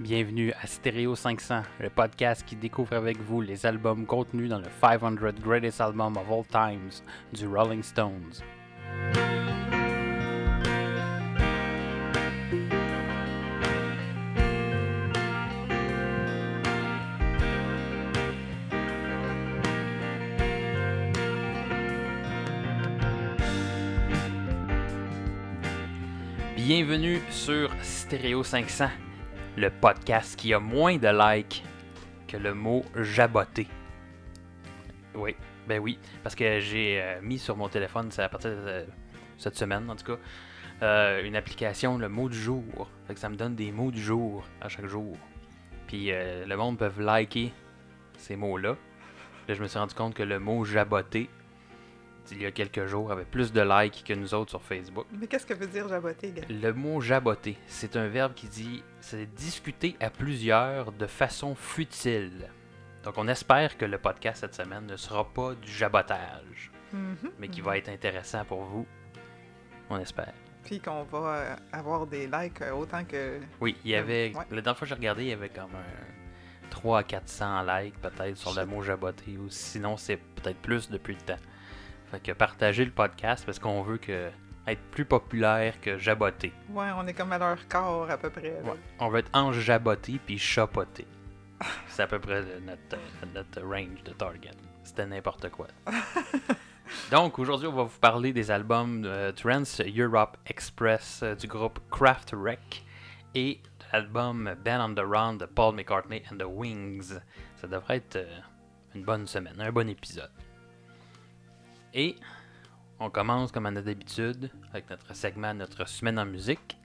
Bienvenue à Stereo 500, le podcast qui découvre avec vous les albums contenus dans le 500 Greatest Albums of All Times du Rolling Stones. Bienvenue sur Stereo 500, le podcast qui a moins de likes que le mot jaboté. Oui, ben oui, parce que j'ai euh, mis sur mon téléphone, c'est à partir de cette semaine en tout cas, euh, une application, le mot du jour. Fait que ça me donne des mots du jour à chaque jour. Puis euh, le monde peut liker ces mots-là. Là, je me suis rendu compte que le mot jaboté, il y a quelques jours, avait plus de likes que nous autres sur Facebook. Mais qu'est-ce que veut dire jaboter, gars? Le mot jaboter, c'est un verbe qui dit c'est discuter à plusieurs de façon futile. Donc on espère que le podcast cette semaine ne sera pas du jabotage, Mhm. mais qui va être intéressant pour vous. On espère. Puis qu'on va euh, avoir des likes euh, autant que. Oui, il y avait. Ouais. La dernière fois que j'ai regardé, il y avait comme un 3 à 400 likes peut-être sur le mot jaboter, ou sinon c'est peut-être plus depuis le temps. Fait que partagez le podcast parce qu'on veut que être plus populaire que jaboter. Ouais, on est comme à leur corps à peu près. Ouais. On veut être enjaboté puis chapoté. C'est à peu près notre, notre range de target. C'était n'importe quoi. Donc aujourd'hui, on va vous parler des albums Trans Europe Express euh, du groupe Kraft Wreck et de l'album Band on the Run de Paul McCartney and the Wings. Ça devrait être euh, une bonne semaine, un bon épisode. Et on commence comme à notre habitude avec notre segment, notre semaine en musique.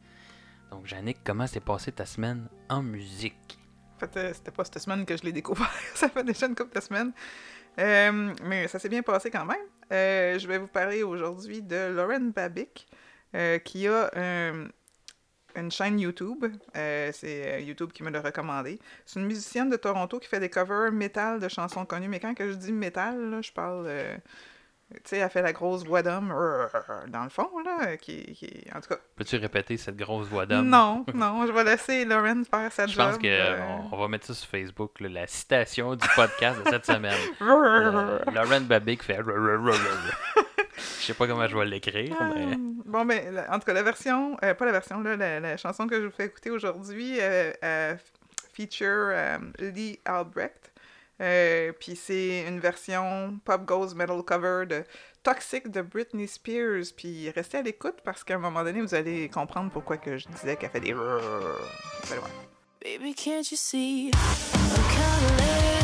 Donc, Yannick, comment s'est passée ta semaine en musique? En fait, euh, c'était pas cette semaine que je l'ai découvert. ça fait déjà une couple de semaines. Euh, mais ça s'est bien passé quand même. Euh, je vais vous parler aujourd'hui de Lauren Babic, qui a une chaîne YouTube. C'est YouTube qui me l'a recommandé. C'est une musicienne de Toronto qui fait des covers métal de chansons connues. Mais quand je dis métal, là, je parle. Tu sais, elle fait la grosse voix d'homme euh, dans le fond, là, qui, qui- en tout cas, Peux-tu répéter cette grosse voix d'homme? non, non, je vais laisser Lauren faire sa Je job. pense qu'on euh. on va mettre ça sur Facebook, là, la citation du podcast de cette semaine. Euh, Lauren Babic fait. Je sais pas comment je vais l'écrire, mais. Bon, ben, en tout cas, la version, euh, pas la version, là, la, la chanson que je vous fais écouter aujourd'hui euh, euh, feature euh, Lee Albrecht. Euh, Puis c'est une version pop goes metal cover de Toxic de Britney Spears. Puis restez à l'écoute parce qu'à un moment donné, vous allez comprendre pourquoi que je disais qu'elle fait des. Baby, can't you see? I'm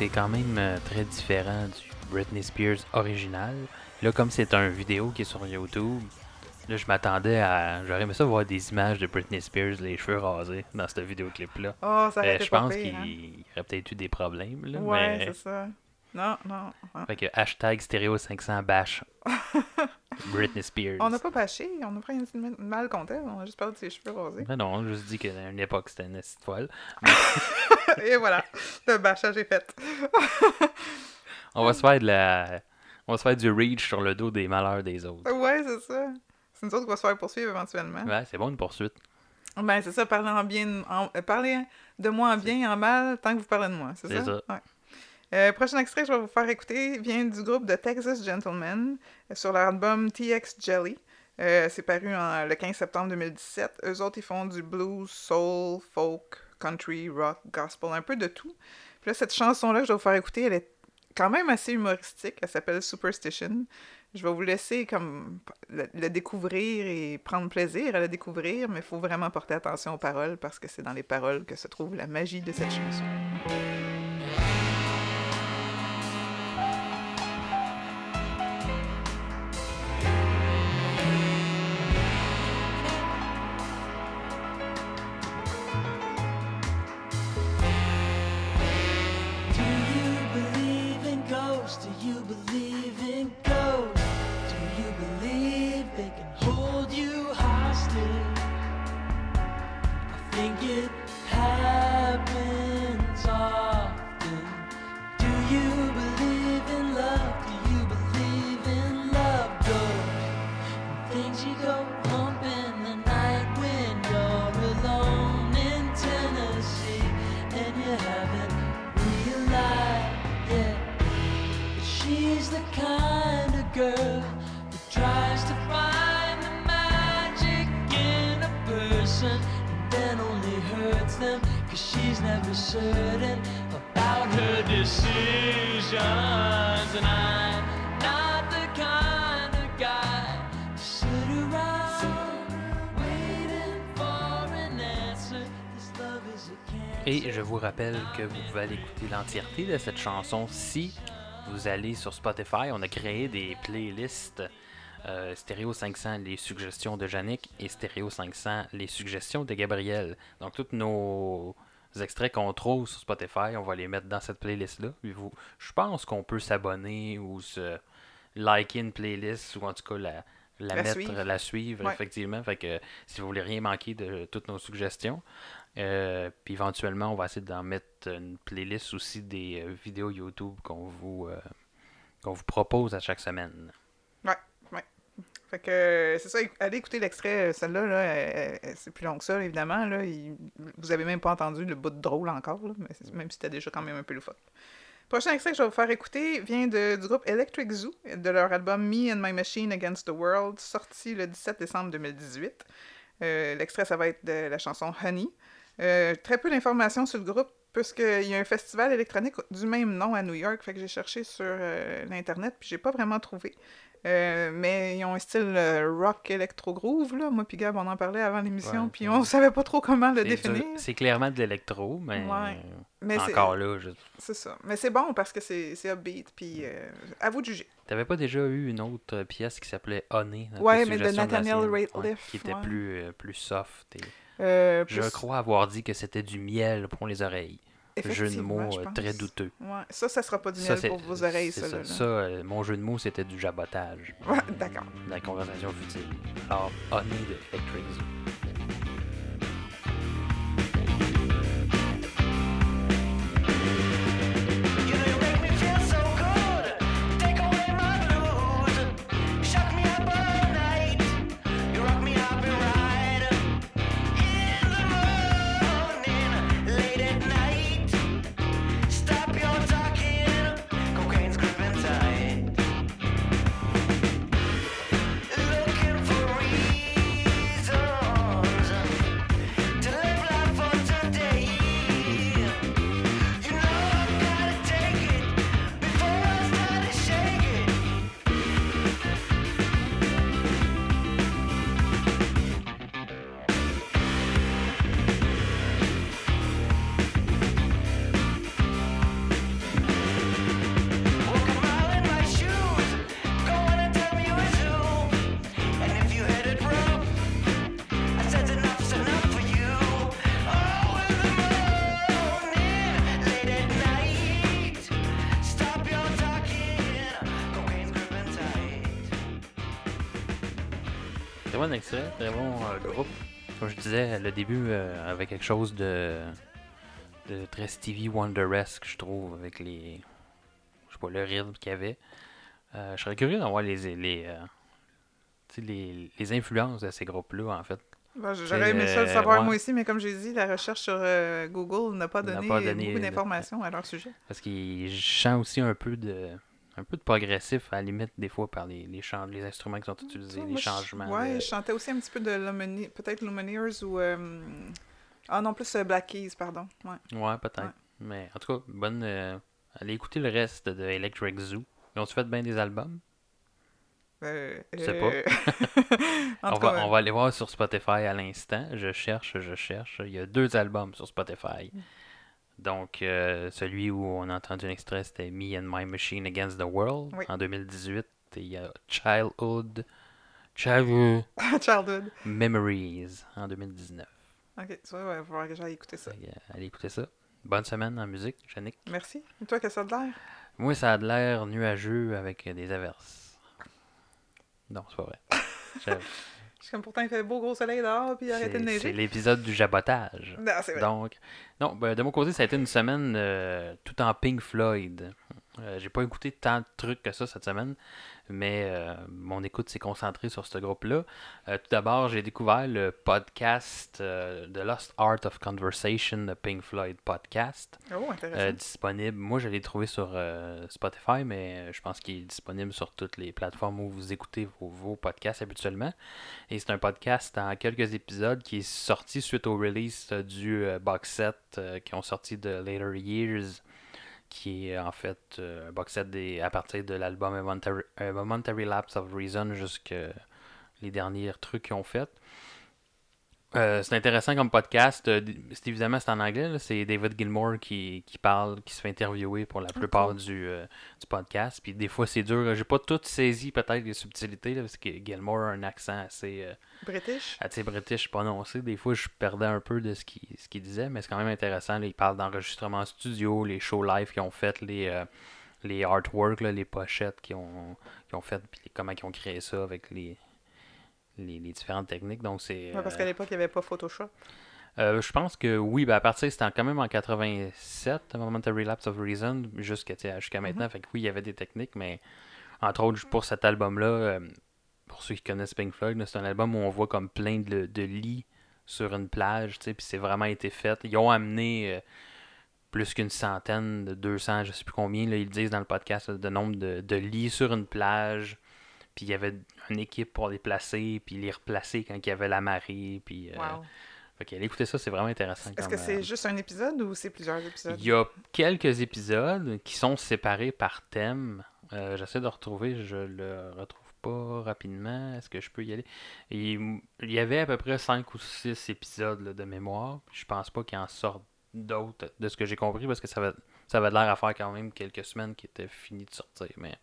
c'est quand même euh, très différent du Britney Spears original. Là, comme c'est un vidéo qui est sur YouTube, là, je m'attendais à. J'aurais aimé ça voir des images de Britney Spears, les cheveux rasés, dans ce vidéoclip-là. Oh, ça Euh, je pense qu'il hein? y aurait peut-être eu des problèmes. Là, Ouais, mais... c'est ça. Non, non. Fait que hashtag stéréo 500 bash Britney Spears. On n'a pas bâché, on n'a pas rien dit de mal contre elle, on a juste parlé de ses cheveux rasés. Ben non, on a juste dit qu'à une époque c'était une petite folle. Et voilà, le bâchage est fait. On va se faire de la. On va se faire du reach sur le dos des malheurs des autres. Ouais, c'est ça. C'est nous autres qui va se faire poursuivre éventuellement. Ouais, c'est bon une poursuite. Ben, c'est ça, parler, en bien, en- euh, parler de moi en bien et en mal tant que vous parlez de moi, c'est C'est ça? ça. Ouais. Euh, prochain extrait que je vais vous faire écouter vient du groupe de Texas Gentlemen euh, sur leur album TX Jelly. Euh, c'est paru le 15 septembre 2017. Eux autres, ils font du blues, soul, folk, country, rock, gospel, un peu de tout. Puis là, cette chanson-là que je vais vous faire écouter, elle est quand même assez humoristique. Elle s'appelle Superstition. Je vais vous laisser comme le, le découvrir et prendre plaisir à le découvrir, mais il faut vraiment porter attention aux paroles parce que c'est dans les paroles que se trouve la magie de cette chanson. Vous rappelle que vous pouvez aller écouter l'entièreté de cette chanson si vous allez sur Spotify. On a créé des playlists euh, Stéréo 500, les suggestions de Yannick, et Stéréo 500, les suggestions de Gabriel. Donc, tous nos extraits qu'on trouve sur Spotify, on va les mettre dans cette playlist-là. Je pense qu'on peut s'abonner ou se liker une playlist ou en tout cas la, la, La mettre, suivre. la suivre, Ouais. effectivement. Fait que si vous voulez rien manquer de toutes nos suggestions, euh, puis éventuellement, on va essayer d'en mettre une playlist aussi des euh, vidéos YouTube qu'on vous, euh, qu'on vous propose à chaque semaine. Ouais, ouais. Fait que c'est ça, allez écouter l'extrait, celle-là, là, c'est plus long que ça, évidemment. Là, vous avez même pas entendu le bout de drôle encore, mais même si c'était déjà quand même un peu loufoque. Prochain extrait que je vais vous faire écouter vient de- du groupe Electric Zoo, de leur album Me and My Machine Against the World, sorti le 17 décembre 2018. Euh, L'extrait, ça va être de la chanson Honey. Euh, très peu d'informations sur le groupe, puisqu'il y a un festival électronique du même nom à New York, fait que j'ai cherché sur euh, l'Internet, puis j'ai pas vraiment trouvé. Euh, mais ils ont un style rock électro groove là. Moi puis Gab on en parlait avant l'émission puis on savait pas trop comment le définir. C'est clairement de l'électro, mais, Ouais. Mais c'est- encore là, je... C'est ça. Mais c'est bon parce que c'est upbeat puis euh, à vous de juger. t'avais pas déjà eu une autre pièce qui s'appelait Honey Ouais, mais de Nathaniel sienne? Rateliff, qui était ouais. plus, plus soft. et- Euh, Je crois avoir dit que c'était du miel pour les oreilles. Jeu de mots je euh, très douteux. Ouais. Ça, ça sera pas du miel pour vos oreilles, ça. ça. là, là. Ça, euh, mon jeu de mots, c'était du jabotage. Ouais, d'accord. La conversation futile. Alors, Honey de Electric disais, le début euh, avait quelque chose de, de très Stevie Wonderesque, je trouve, avec les. Je sais pas, le rythme qu'il y avait. Euh, je serais curieux d'en voir les, les, euh, les, les influences de ces groupes-là, en fait. J'aurais aimé ça le savoir ouais. moi aussi, mais comme j'ai dit, la recherche sur euh, Google n'a pas donné, pas donné beaucoup de- d'informations à leur sujet. Parce qu'il chante aussi un peu de un peu de progressif à la limite des fois par les, les, les instruments qui sont utilisés, les changements. Ouais, de- je chantais aussi un petit peu de Lumine- peut-être Lumineers ou. euh, Ah non, plus euh, Black Keys, pardon. Ouais. Ouais, peut-être. Ouais. Mais en tout cas, bonne. euh, Allez écouter le reste de Electric Zoo. Ils ont-tu fait bien des albums? Euh, Je sais en on, va, cas, on va aller voir sur Spotify à l'instant. Je cherche, je cherche. Il y a deux albums sur Spotify. Donc, euh, celui où on a entendu un extrait, c'était Me and My Machine Against the World Oui. en 2018. Et il y a Childhood, Childhood Childhood. Memories en 2019. Ok, tu vois, il va falloir que j'aille écouter ça. Euh, allez écouter ça. Bonne semaine en musique, Yannick. Merci. Et toi, qu'est-ce que ça a de l'air? Moi, ça a de l'air nuageux avec des averses. Non, c'est pas vrai. Suis comme pourtant, il fait beau gros soleil dehors, puis il a arrêté de C'est c'est neiger. l'épisode du jabotage. Non, c'est vrai. Donc, non, ben, de mon côté, ça a été une semaine euh, tout en Pink Floyd. Euh, J'ai pas écouté tant de trucs que ça cette semaine, mais euh, mon écoute s'est concentrée sur ce groupe-là. Euh, tout d'abord, j'ai découvert le podcast euh, The Lost Art of Conversation de Pink Floyd Podcast. Oh, intéressant. Disponible. Moi, je l'ai trouvé sur Spotify, mais je pense qu'il est disponible sur toutes les plateformes où vous écoutez vos, vos podcasts habituellement. Et c'est un podcast en quelques épisodes qui est sorti suite au release du box set qui ont sorti de Later Years, qui est en fait euh, un box des, à partir de l'album A Momentary, Momentary Lapse of Reason jusque les derniers trucs qu'ils ont fait. Euh, c'est intéressant comme podcast. Euh, c'est évidemment c'est en anglais. C'est David Gilmour qui, qui parle, qui se fait interviewer pour la plupart du, euh, du podcast. Puis des fois c'est dur. J'ai pas tout saisi peut-être les subtilités là, parce que Gilmour a un accent assez, British? assez british prononcé. Des fois je perdais un peu de ce qu'il ce disait, mais c'est quand même intéressant. là. Il parle d'enregistrement studio, les shows live qu'ils ont fait, les, les artworks, là, les pochettes qu'ils ont, qu'ils ont fait, puis comment ils ont créé ça avec les, les, les différentes techniques. Donc c'est Ouais, parce euh, qu'à l'époque, il n'y avait pas Photoshop. euh, je pense que oui, ben à partir c'était quand même en 87, A Momentary Lapse of Reason, jusqu'à jusqu'à maintenant. Fait que oui, il y avait des techniques, mais entre autres pour cet album-là, euh, pour ceux qui connaissent Pink Floyd, c'est un album où on voit comme plein de, de lits sur une plage, tu sais, puis c'est vraiment été fait. Ils ont amené euh, plus qu'une centaine, de 200, je sais plus combien, là, ils le disent dans le podcast, là, de nombre de, de lits sur une plage. Puis il y avait une équipe pour les placer, puis les replacer quand il y avait la marée, puis... euh, Wow. fait qu'allez écouter ça, c'est vraiment intéressant. Est-ce comme, que c'est euh, juste un épisode ou c'est plusieurs épisodes? Il y a quelques épisodes qui sont séparés par thème. Euh, J'essaie de retrouver, je le retrouve pas rapidement. Est-ce que je peux y aller? Et, il y avait à peu près 5 ou 6 épisodes là, de mémoire. Je pense pas qu'il en sorte d'autres de ce que j'ai compris parce que ça va ça avait l'air à faire quand même quelques semaines qui étaient fini de sortir. Mais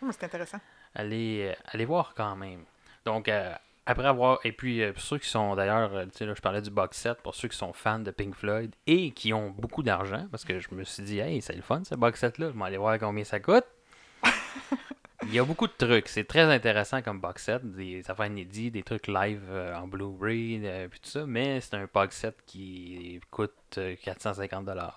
Oh, mais c'est intéressant. Allez, euh, allez voir quand même. Donc, euh, après avoir. Et puis, euh, pour ceux qui sont d'ailleurs, tu sais, là, je parlais du box set, pour ceux qui sont fans de Pink Floyd et qui ont beaucoup d'argent, parce que je me suis dit, hey, c'est le fun ce box set-là, je vais aller voir combien ça coûte. Il y a beaucoup de trucs, c'est très intéressant comme box set, des affaires inédites, des trucs live euh, en Blu-ray, euh, puis tout ça, mais c'est un box set qui coûte euh, 450$.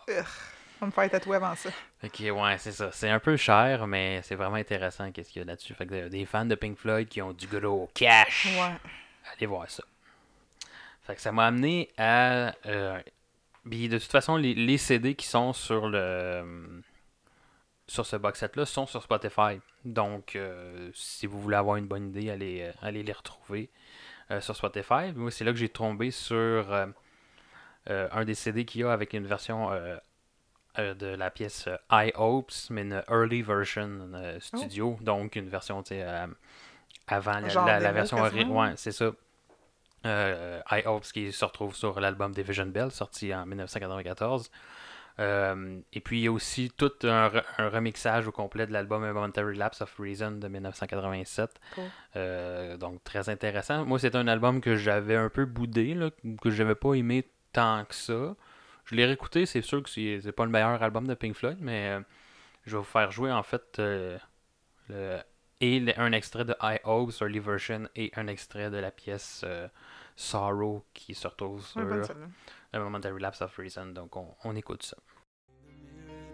Me faire tatouer avant ça. Ok, ouais, c'est ça. C'est un peu cher, mais c'est vraiment intéressant qu'est-ce qu'il y a là-dessus. Fait que euh, des fans de Pink Floyd qui ont du gros cash, Ouais. allez voir ça. Fait que ça m'a amené à. euh, de toute façon, les, les CD qui sont sur le. Sur ce box set-là sont sur Spotify. Donc, euh, si vous voulez avoir une bonne idée, allez, euh, allez les retrouver euh, sur Spotify. Moi, c'est là que j'ai tombé sur euh, euh, un des CD qu'il y a avec une version euh, de la pièce euh, I Hopes, mais une early version euh, studio. Donc, une version, avant la, version. ori- quasiment. Ouais, c'est ça. I Hopes qui se retrouve sur l'album Division Bell, sorti en 1994. Euh, et puis il y a aussi tout un, re- un remixage au complet de l'album A Momentary Lapse of Reason de 1987. Cool. Euh, donc très intéressant. Moi, c'est un album que j'avais un peu boudé, là, que j'avais pas aimé tant que ça. Je l'ai réécouté, c'est sûr que c'est pas le meilleur album de Pink Floyd, mais euh, je vais vous faire jouer en fait euh, le- et le- un extrait de I Hope sur Early Version et un extrait de la pièce euh, Sorrow qui se retrouve sur Ouais, celle-là. A Momentary Lapse of Reason. Donc on, on écoute ça.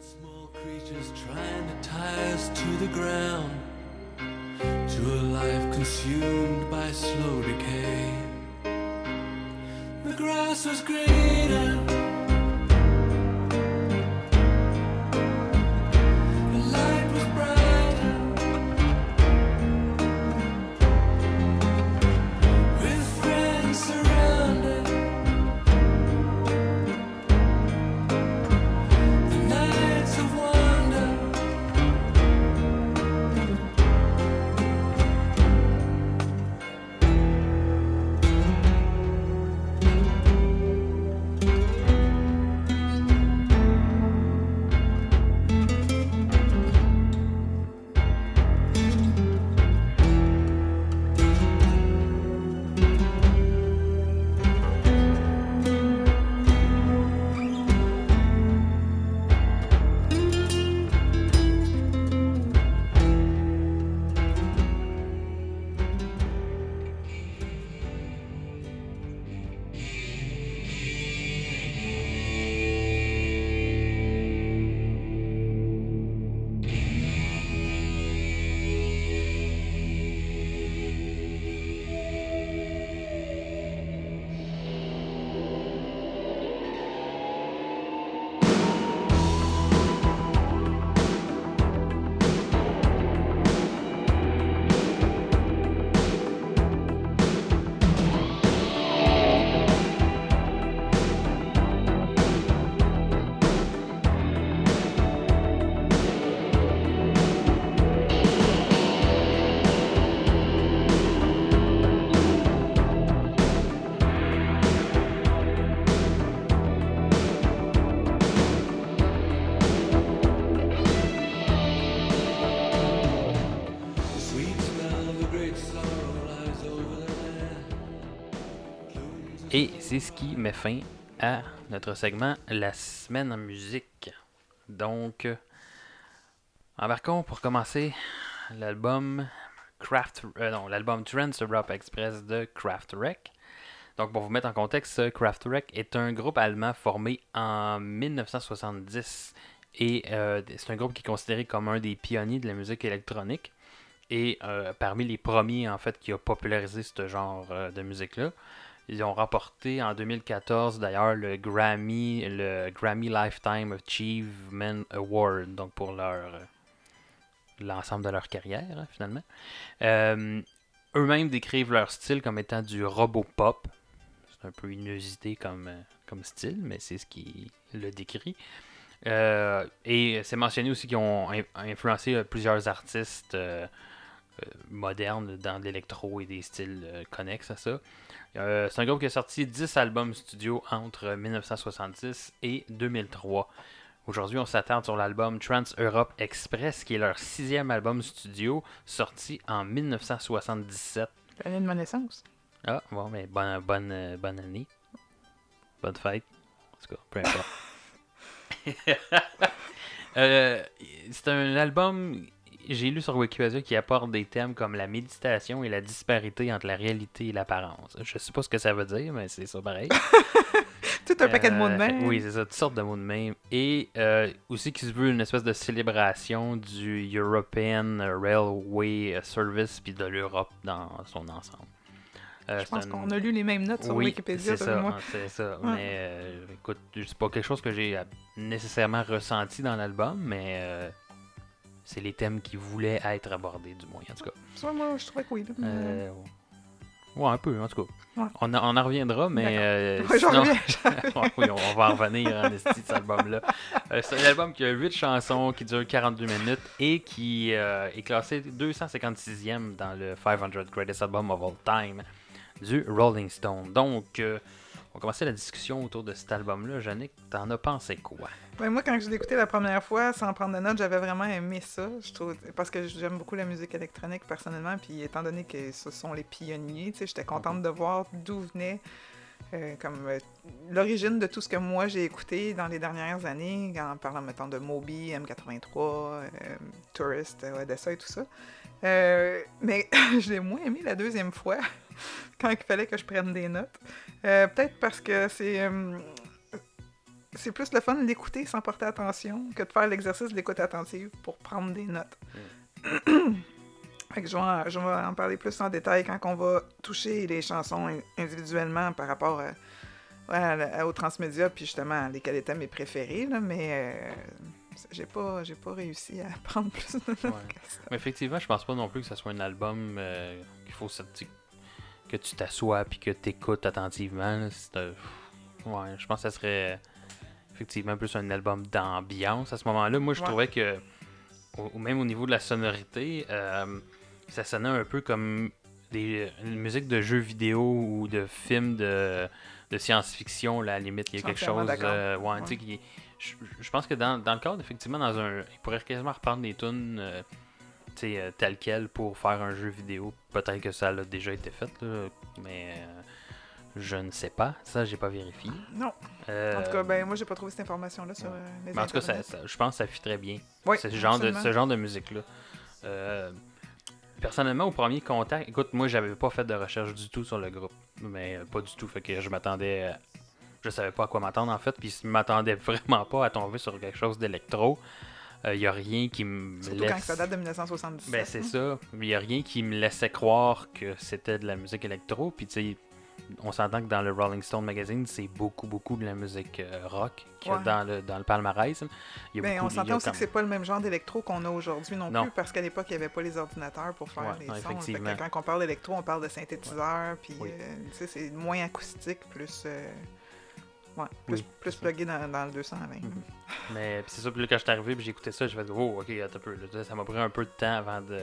Small creatures trying to tie us to the ground, to a life consumed by slow decay. grass was greener. C'est ce qui met fin à notre segment La semaine en musique. Donc, embarquons pour commencer l'album Craft, euh, non, l'album Trans Europe Express de Kraftwerk. Donc, pour vous mettre en contexte, Kraftwerk est un groupe allemand formé en 1970 et euh, c'est un groupe qui est considéré comme un des pionniers de la musique électronique et euh, parmi les premiers en fait qui a popularisé ce genre euh, de musique là. Ils ont remporté en 2014 d'ailleurs le Grammy le Grammy Lifetime Achievement Award donc pour leur euh, l'ensemble de leur carrière hein, finalement. Euh, eux-mêmes décrivent leur style comme étant du robot pop. C'est un peu inusité comme, euh, comme style, mais c'est ce qui le décrit. Et c'est mentionné aussi qu'ils ont in- influencé plusieurs artistes euh, modernes dans l'électro et des styles euh, connexes à ça. Euh, c'est un groupe qui a sorti 10 albums studio entre 1966 et 2003. Aujourd'hui, on s'attarde sur l'album Trans Europe Express, qui est leur sixième album studio, sorti en 1977. L'année de ma naissance. Ah, bon, mais bonne, bonne, euh, bonne année. Bonne fête. En tout cas, peu importe. Euh, c'est un album, j'ai lu sur Wikipédia, qui apporte des thèmes comme la méditation et la disparité entre la réalité et l'apparence. Je sais pas ce que ça veut dire, mais c'est ça pareil. Tout un paquet de mots de Euh, même. Oui, c'est ça, toutes sortes de mots de même. Et euh, aussi qui se veut une espèce de célébration du European Railway Service puis de l'Europe dans son ensemble. Euh, Je pense un- qu'on a lu les mêmes notes sur oui, Wikipédia, c'est ça, c'est ça. Ouais. Mais écoute, c'est pas quelque chose que j'ai nécessairement ressenti dans l'album, mais c'est les thèmes qui voulaient être abordés, du moins, en tout cas. Ça, moi, je trouvais que oui. Euh, ouais, un peu, en tout cas. Ouais. On, en- on en reviendra, mais. Euh, Ouais, sinon- oui, on va en revenir en esti de cet album-là. Euh, c'est un album qui a 8 chansons, qui dure 42 minutes et qui euh, est classé 256e dans le 500 Greatest Album of All Time du Rolling Stone. Donc, on va commencer la discussion autour de cet album-là. Yannick, t'en as pensé quoi? Ben, moi, quand je l'ai écouté la première fois, sans prendre de notes, j'avais vraiment aimé ça. Je trouve, parce que j'aime beaucoup la musique électronique personnellement, puis étant donné que ce sont les pionniers, j'étais contente de voir d'où venait euh, comme euh, l'origine de tout ce que moi j'ai écouté dans les dernières années, en parlant mettons de Moby, M83, euh, Tourist, Odessa et tout ça. Mais je l'ai moins aimé la deuxième fois, quand il fallait que je prenne des notes. Peut-être parce que c'est c'est plus le fun de l'écouter sans porter attention que de faire l'exercice de l'écoute attentive pour prendre des notes. Fait que je, vais en, je vais en parler plus en détail quand on va toucher les chansons in- individuellement par rapport à- à la- au transmédia, puis justement, lesquels étaient mes préférés, là, mais euh, j'ai pas, j'ai pas réussi à prendre plus de notes Ouais. que ça. Mais effectivement, je pense pas non plus que ce soit un album euh, qu'il faut que tu t'assoies puis que tu écoutes attentivement. là. Euh, ouais, je pense que ça serait effectivement plus un album d'ambiance à ce moment-là. Moi, je Ouais. trouvais que, au, même au niveau de la sonorité, euh, ça sonnait un peu comme des, une musique de jeux vidéo ou de films de, de science-fiction. là, à la limite, il y a quelque chose. euh, ouais, Ouais. qui je, je pense que dans, dans le cadre, effectivement, dans un. Il pourrait quasiment reprendre des tunes euh, euh, telles quelles pour faire un jeu vidéo. Peut-être que ça a déjà été fait, là, mais euh, je ne sais pas. Ça, j'ai pas vérifié. Non. Euh, En tout cas, ben, moi, j'ai pas trouvé cette information-là sur ouais. euh, les mais en tout cas, ça- je pense que ça fit très bien. Oui, ce, genre de, ce genre de musique-là. Euh, personnellement, au premier contact, écoute, moi, j'avais pas fait de recherche du tout sur le groupe. Mais euh, pas du tout. Fait que je m'attendais. Je savais pas à quoi m'attendre, en fait. Puis je m'attendais vraiment pas à tomber sur quelque chose d'électro. Il y a rien qui me Surtout laisse... quand ça date de 1977. Ben, c'est hein. ça. Il n'y a rien qui me laissait croire que c'était de la musique électro. Puis, tu sais, on s'entend que dans le Rolling Stone Magazine, c'est beaucoup, beaucoup de la musique euh, rock qu'il y a Ouais. dans, le, dans le palmarès. Il y a Ben, beaucoup on s'entend aussi comme- que c'est pas le même genre d'électro qu'on a aujourd'hui non, Non. plus, parce qu'à l'époque, il n'y avait pas les ordinateurs pour faire Ouais, les non, sons. Que effectivement. quand on parle d'électro, on parle de synthétiseur, puis Oui. euh, c'est moins acoustique, plus, euh, ouais, plus, Oui, plus plugué dans, dans le 220. Mhm. Mais c'est ça, puis là, quand je suis arrivé, puis j'ai écouté ça, j'ai fait Oh, ok, un peu. ça m'a pris un peu de temps avant de.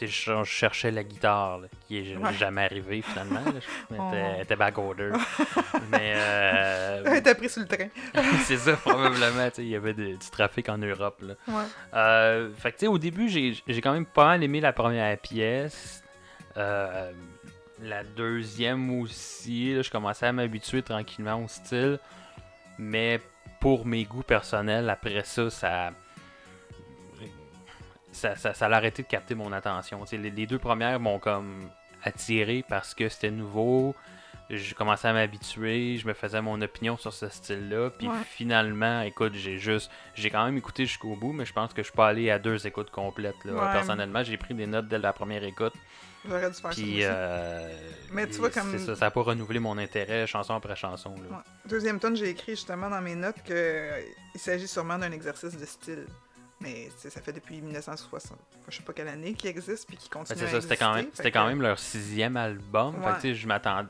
Je, cherchais la guitare, là, qui est Ouais. jamais arrivée finalement. là. Elle Oh. était, elle était back order. Mais. euh, T'as pris sur le train. c'est ça, probablement. Il y avait de- du trafic en Europe. Là. Ouais. Euh, fait que, tu sais, au début, j'ai j'ai quand même pas mal aimé la première pièce. Euh, la deuxième aussi, là, je commençais à m'habituer tranquillement au style. Mais pour mes goûts personnels, après ça, ça. Ça, ça, ça a arrêté de capter mon attention. Les, les deux premières m'ont comme attiré parce que c'était nouveau. Je commençais à m'habituer, je me faisais mon opinion sur ce style-là. Puis Ouais. finalement, écoute, j'ai juste. J'ai quand même écouté jusqu'au bout, mais je pense que je pas allé à deux écoutes complètes. Là. Ouais. Personnellement, j'ai pris des notes dès la première écoute. J'aurais dû faire ça Puis, aussi. euh, Mais tu vois, comme- ça, ça n'a pas renouvelé mon intérêt chanson après chanson. Là. Ouais. Deuxième tonne, j'ai écrit justement dans mes notes que euh, il s'agit sûrement d'un exercice de style. Mais ça fait depuis 1960, je sais pas quelle année, qu'il existe puis qu'il Ben, continue c'est à ça, c'était quand même, c'était Fait quand que- même leur sixième album. Fait que, Ouais. tu sais, je m'attends.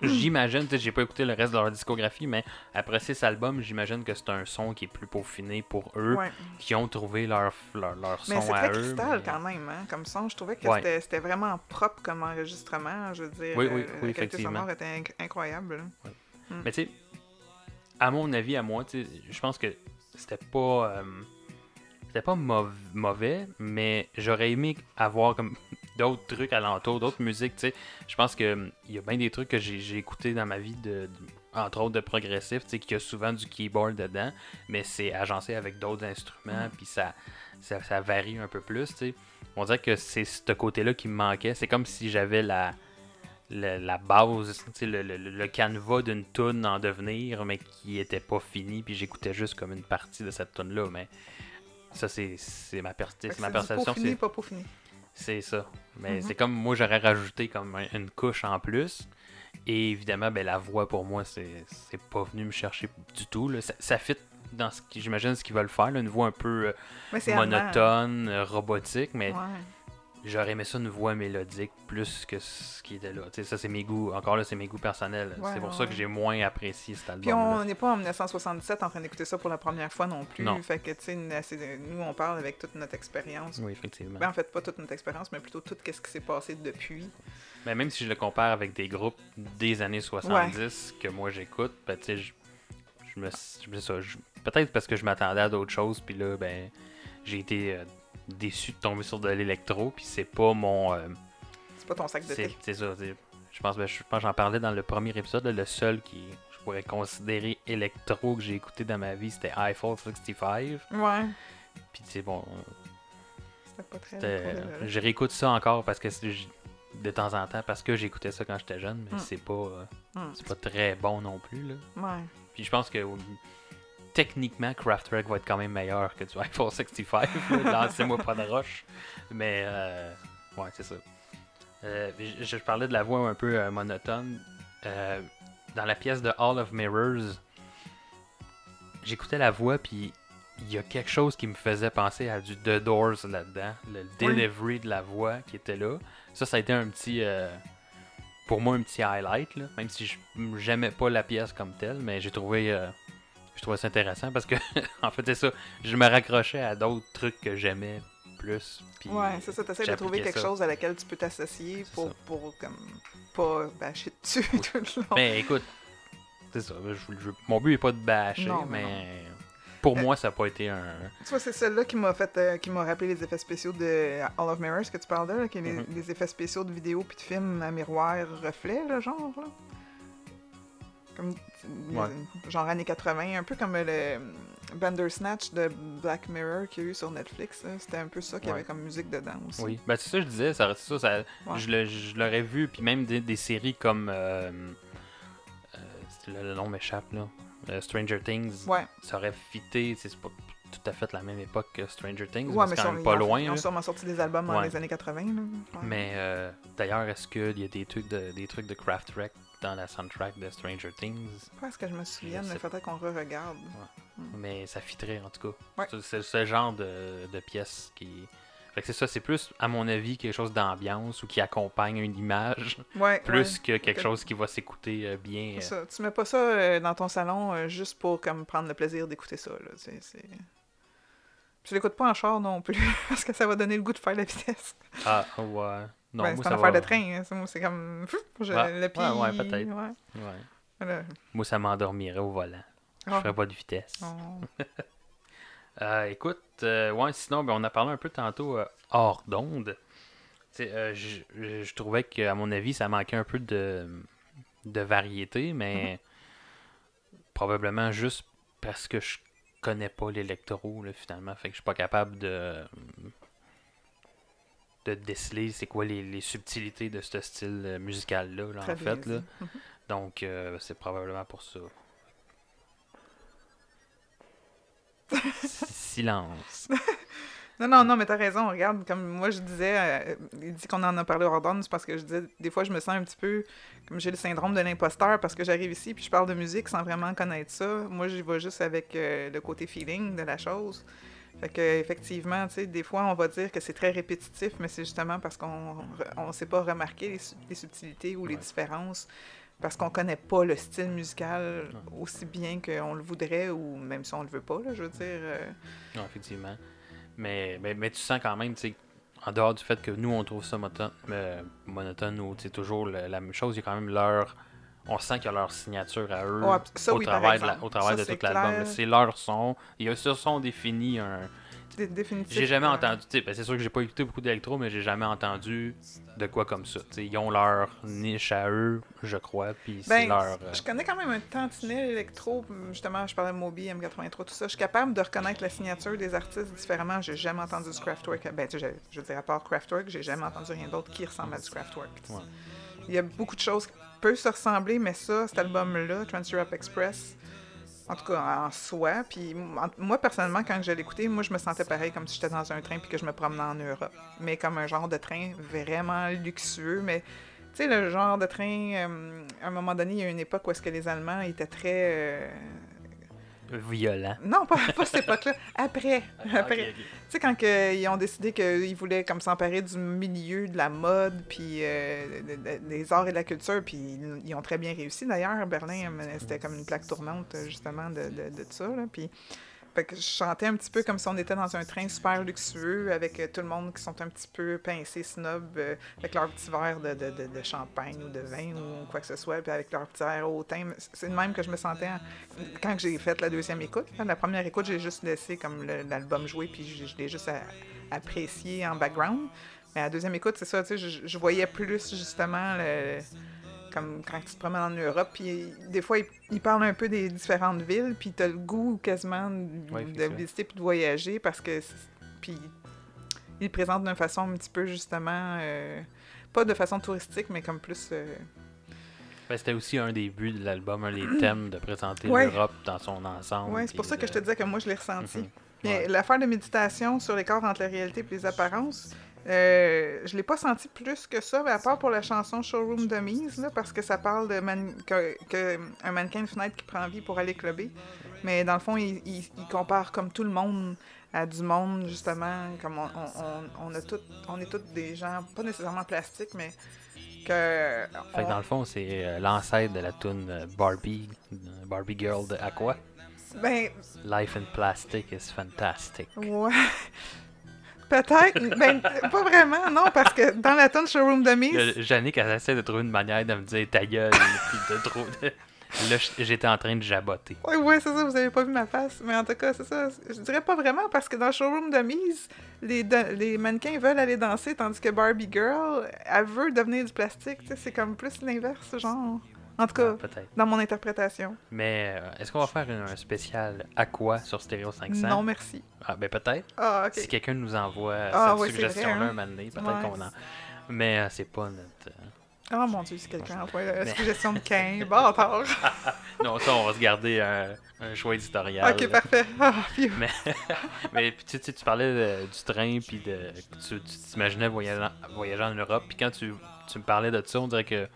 J'imagine, tu sais, j'ai pas écouté le reste de leur discographie, mais après six albums, j'imagine que c'est un son qui est plus peaufiné pour eux, Ouais. qui ont trouvé leur, leur, leur Mais son c'est à très eux. cristal mais- quand même, hein, comme son. Je trouvais que Ouais. c'était- c'était vraiment propre comme enregistrement. Je veux dire, Oui, oui, euh, oui, la qualité effectivement. sonore était inc- incroyable. Mais tu sais, à mon avis, à moi, je pense que c'était pas. euh, c'était pas mauv- mauvais, mais j'aurais aimé avoir comme d'autres trucs alentour, d'autres musiques, tu sais. Je pense que hum, il y a bien des trucs que j'ai écoutés dans ma vie, de, de- entre autres de progressif, tu sais, qu'il y a souvent du keyboard dedans, mais c'est agencé avec d'autres instruments, puis ça, ça, ça varie un peu plus, tu sais. On dirait que c'est ce côté-là qui me manquait. C'est comme si j'avais la, la, la base, tu sais, le, le, le canevas d'une tune en devenir, mais qui était pas fini, puis j'écoutais juste comme une partie de cette tune là mais ça c'est ma, per- ma perception, c'est pas peaufiné. c'est ça. Mais Mhm. c'est comme moi j'aurais rajouté comme un- une couche en plus. Et évidemment, ben, la voix pour moi, c'est c'est pas venu me chercher du tout. là. Ça, ça fit dans ce qui j'imagine ce qu'ils veulent faire, là, une voix un peu euh, monotone, euh, robotique, mais Ouais. J'aurais aimé ça une voix mélodique plus que ce qui était là. Tu sais, ça c'est mes goûts. Encore là, c'est mes goûts personnels. Ouais, c'est pour ouais, ça que ouais. j'ai moins apprécié cet Puis album. on n'est pas en 1967 en train d'écouter ça pour la première fois non plus. Non. Fait que, tu sais, c'est- nous, on parle avec toute notre expérience. Oui, effectivement. Ben, en fait, pas toute notre expérience, mais plutôt tout ce qui s'est passé depuis. Mais même si je le compare avec des groupes des années 70 que moi j'écoute, ben, tu sais, je, je me peut-être parce que je m'attendais à d'autres choses, puis là, ben, j'ai été euh, déçu de tomber sur de l'électro, puis c'est pas mon. euh, C'est pas ton sac de thé. c'est ça, je pense, ben, je pense que j'en parlais dans le premier épisode, là, le seul qui je pourrais considérer électro que j'ai écouté dans ma vie, c'était Eiffel 65. Ouais. Puis c'est bon, C'était pas très. je réécoute ça encore parce que de temps en temps parce que j'écoutais ça quand j'étais jeune, mais Mm. c'est pas euh, Hmm. c'est pas très bon non plus là. Ouais. Puis je pense que euh, techniquement Kraftwerk va être quand même meilleur que du Eiffel 65. là. Lancez-moi pas de roche. Mais euh, ouais, c'est ça. Euh, je, je parlais de la voix un peu euh, monotone. Dans la pièce de Hall of Mirrors, j'écoutais la voix, puis il y a quelque chose qui me faisait penser à du The Doors là-dedans. Le delivery de la voix qui était là. Ça, ça a été un petit. pour moi, un petit highlight, là, même si je j'aimais pas la pièce comme telle, mais j'ai trouvé. euh, je trouvais ça intéressant parce que, en fait, c'est ça. Je me raccrochais à d'autres trucs que j'aimais plus. puis Ouais, c'est ça, t'essaies de trouver quelque ça. chose à laquelle tu peux t'associer pour, ça. pour comme, pas bâcher dessus tout le long. Mais écoute, c'est ça. je- je- mon but est pas de bâcher, Non, mais mais pour Euh, moi, ça n'a pas été un. Tu vois, c'est celle-là qui m'a fait, euh, qui m'a rappelé les effets spéciaux de All of Mirrors que tu parles de, là, qui est les, Mhm. les effets spéciaux de vidéos puis de films à miroir reflet, là, genre. Là. Comme, Ouais. genre années 80, un peu comme le Bandersnatch de Black Mirror qu'il y a eu sur Netflix. C'était un peu ça qu'il y Ouais. avait comme musique dedans aussi. Oui, ben c'est ça que je disais, ça, c'est ça, ça- Ouais. je, l'aurais vu, puis même des, des séries comme. euh, euh, le, le nom m'échappe là. Euh, Stranger Things, Ouais, ça aurait fité, c'est pas tout à fait la même époque que Stranger Things, ouais mais c'est quand même pas ont- loin. Ils ont là. sûrement sorti des albums dans les années 80. Là. Ouais. Mais euh, d'ailleurs, est-ce qu'il y a des trucs de, des trucs de Kraftwerk dans la soundtrack de Stranger Things Pas ce que je me mais sais faudrait qu'on re-regarde. Mais ça fitterait en tout cas. Ouais. C'est- ce genre de, de pièce qui. Fait que c'est ça, c'est plus, à mon avis, quelque chose d'ambiance ou qui accompagne une image, Ouais, plus ouais. que quelque Que- chose qui va s'écouter euh, bien. Euh. ça. Tu mets pas ça euh, dans ton salon euh, juste pour comme prendre le plaisir d'écouter ça. Là. C'est, c'est... Tu l'écoutes pas en char non plus, parce que ça va donner le goût de faire la vitesse. Ah, ouais. Non, Ben, c'est une affaire va- de train. hein. C'est, comme... Je, Ouais, le pied, ouais, ouais, peut-être. ouais. Voilà. Moi, ça m'endormirait au volant. Je Ah. ferais pas de vitesse. Oh. Euh, écoute, euh, ouais, sinon, ben, on a parlé un peu tantôt euh, hors d'onde. Euh, je, trouvais qu'à mon avis, ça manquait un peu de, de variété, mais probablement juste parce que je connais pas l'électro, là, finalement. Fait que je suis pas capable de de déceler c'est quoi les, les subtilités de ce style euh, musical-là, là, en fait. Là. Mhm. Donc, euh, c'est probablement pour ça. Silence. Non, non, non, mais t'as raison. Regarde, comme moi je disais, euh, il dit qu'on en a parlé hors d'onde, c'est parce que je disais, des fois je me sens un petit peu comme j'ai le syndrome de l'imposteur parce que j'arrive ici puis je parle de musique sans vraiment connaître ça. Moi, j'y vais juste avec euh, le côté feeling de la chose. Fait que, effectivement, tu sais, des fois on va dire que c'est très répétitif, mais c'est justement parce qu'on on sait pas remarquer les, su- les subtilités ou les différences. Parce qu'on connaît pas le style musical aussi bien qu'on le voudrait, ou même si on le veut pas, là, je veux dire. euh, Non, effectivement. Mais, mais, mais tu sens quand même, tu sais, en dehors du fait que nous, on trouve ça moto- euh, monotone ou c'est toujours le- la même chose, il y a quand même leur. On sent qu'il y a leur signature à eux Ouais, ça, au, oui, travers de la- au Ça, de c'est tout l'album. C'est leur son. Il y a ce son défini un. dé-. J'ai jamais entendu. ben, c'est sûr que j'ai pas écouté beaucoup d'électro, mais j'ai jamais entendu de quoi comme ça. Ils ont leur niche à eux, je crois, puis c'est Ben, leur. euh, Je connais quand même un tantinet électro, justement, je parlais de Moby, M83, tout ça. Je suis capable de reconnaître la signature des artistes différemment. J'ai jamais entendu du Kraftwerk. Ben, je- je veux dire, à part Kraftwerk, j'ai jamais entendu rien d'autre qui ressemble à du Kraftwerk. Ouais. Il y a beaucoup de choses peuvent se ressembler, mais ça, cet album-là, Trans-Europe Express, en tout cas en soi, puis moi personnellement, quand je écouté, moi je me sentais pareil comme si j'étais dans un train puis que je me promenais en Europe. Mais comme un genre de train vraiment luxueux, mais tu sais, le genre de train, euh, à un moment donné, il y a une époque où est-ce que les Allemands étaient très... euh, violent. Non, pas, pas cette époque-là. Après. Après. Tu sais, quand que, ils ont décidé qu'ils voulaient comme s'emparer du milieu de la mode, puis euh, de- de- des arts et de la culture, puis ils, ils ont très bien réussi d'ailleurs. Berlin, euh, c'était comme une plaque tournante, justement, de, de, de ça. Là. Puis, fait que je chantais un petit peu comme si on était dans un train super luxueux, avec euh, tout le monde qui sont un petit peu pincés, snob, euh, avec leur petit verre de, de, de, champagne ou de vin ou quoi que ce soit, puis avec leur petit verre au. C'est le même que je me sentais en- quand j'ai fait la deuxième écoute. La première écoute, j'ai juste laissé comme l'album jouer, puis je, l'ai juste apprécié en background. Mais la deuxième écoute, c'est ça, tu sais, je, je voyais plus justement le- comme quand tu te promènes en Europe, puis des fois, ils il parlent un peu des différentes villes, puis t'as le goût quasiment de, Ouais, de effectivement. visiter puis de voyager, parce que... Puis ils le présentent d'une façon un petit peu, justement... euh, pas de façon touristique, mais comme plus... euh, Ben, c'était aussi un des buts de l'album, un des thèmes de présenter Ouais. l'Europe dans son ensemble. Ouais, c'est pour ça que je te disais que moi, je l'ai ressenti. Mais l'affaire de méditation sur l'écart entre la réalité et les apparences, Euh, je l'ai pas senti plus que ça, mais à part pour la chanson Showroom de mise, là, parce que ça parle de man- que, que un mannequin de fenêtre qui prend vie pour aller clubber. Mais dans le fond, il, il- il compare comme tout le monde à du monde, justement, comme on, on, on- on a tout, on est tous des gens, pas nécessairement plastiques, mais que... Fait que dans le fond, c'est euh, l'ancêtre de la tune euh, Barbie, euh, Barbie Girl de Aqua. Ben, Life in plastic is fantastic. Ouais. Peut-être. Ben, pas vraiment, non, parce que dans la tune Showroom de Mise, Jannick, elle essaie de trouver une manière de me dire ta gueule, puis de trop. de- Là, j'étais en train de jaboter. Oui, oui, c'est ça, vous avez pas vu ma face. Mais en tout cas, c'est ça. Je dirais pas vraiment parce que dans le showroom de mise, les, les mannequins veulent aller danser, tandis que Barbie Girl, elle veut devenir du plastique. tu sais, C'est comme plus l'inverse, genre. En tout cas, Ah, dans mon interprétation. Mais euh, est-ce qu'on va faire un, un spécial Aqua sur Stereo 500 Non, merci. Ah, ben peut-être. Ah, Si quelqu'un nous envoie Ah, cette suggestion-là hein? un moment donné, peut-être Ouais. qu'on en. Mais euh, c'est pas notre. euh, Oh mon dieu, si quelqu'un envoie la suggestion de 15, bâtard. Non, ça, on va se garder un, un choix éditorial. ok, parfait. Ah. Mais, mais tu, tu, tu parlais de- du train, puis de, tu t'imaginais voyageant, voyageant en Europe, puis quand tu, tu me parlais de ça, on dirait que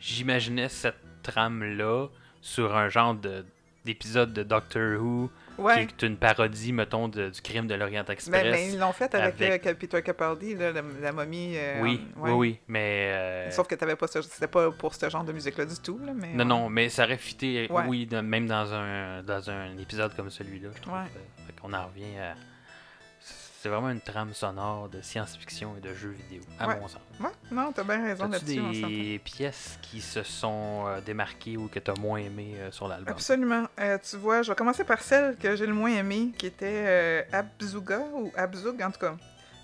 j'imaginais cette trame-là sur un genre de d'épisode de Doctor Who, Ouais. qui est une parodie, mettons, de- du crime de l'Orient Express. Ben, ben, ils l'ont fait avec, avec- euh, Peter Capaldi, là, la, la momie. euh, oui, ouais. oui, oui, mais... euh, Sauf que t'avais pas ce- c'était pas pour ce genre de musique-là du tout, là, mais... Non, ouais. non, mais ça aurait fité, oui, de- même dans un, dans un épisode comme celui-là, je trouve. Euh, fait qu'on en revient à... C'est vraiment une trame sonore de science-fiction et de jeux vidéo, à Ouais. mon sens. Ouais, non, t'as bien raison là-dessus, des pièces qui se sont euh, démarquées ou que tu as moins aimées euh, sur l'album? Absolument. Euh, tu vois, je vais commencer par celle que j'ai le moins aimée, qui était euh, Abzuga, ou Abzug en tout cas.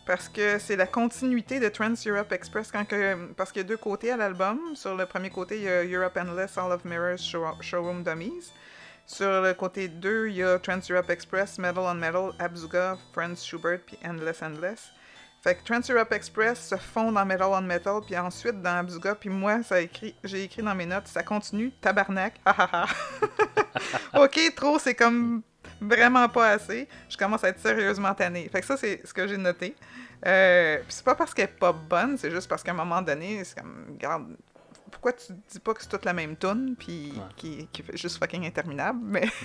Parce que c'est la continuité de Trans Europe Express. Quand que, parce qu'il y a deux côtés à l'album. Sur le premier côté, il y a Europe Endless, All of Mirrors, Show- Showroom Dummies. Sur le côté 2, il y a Trans Europe Express, Metal on Metal, Abzuga, Franz Schubert, puis Endless Endless. Fait que Trans Europe Express se fond dans Metal on Metal, puis ensuite dans Abzuga, puis moi, ça écrit, j'ai écrit dans mes notes, ça continue, tabarnak, ok, trop, c'est comme vraiment pas assez. Je commence à être sérieusement tannée. Fait que ça, c'est ce que j'ai noté. Euh, puis c'est pas parce qu'elle est pas bonne, c'est juste parce qu'à un moment donné, c'est comme, regarde, pourquoi tu dis pas que c'est toute la même tune, puis Ouais. qui, qui fait juste fucking interminable, mais...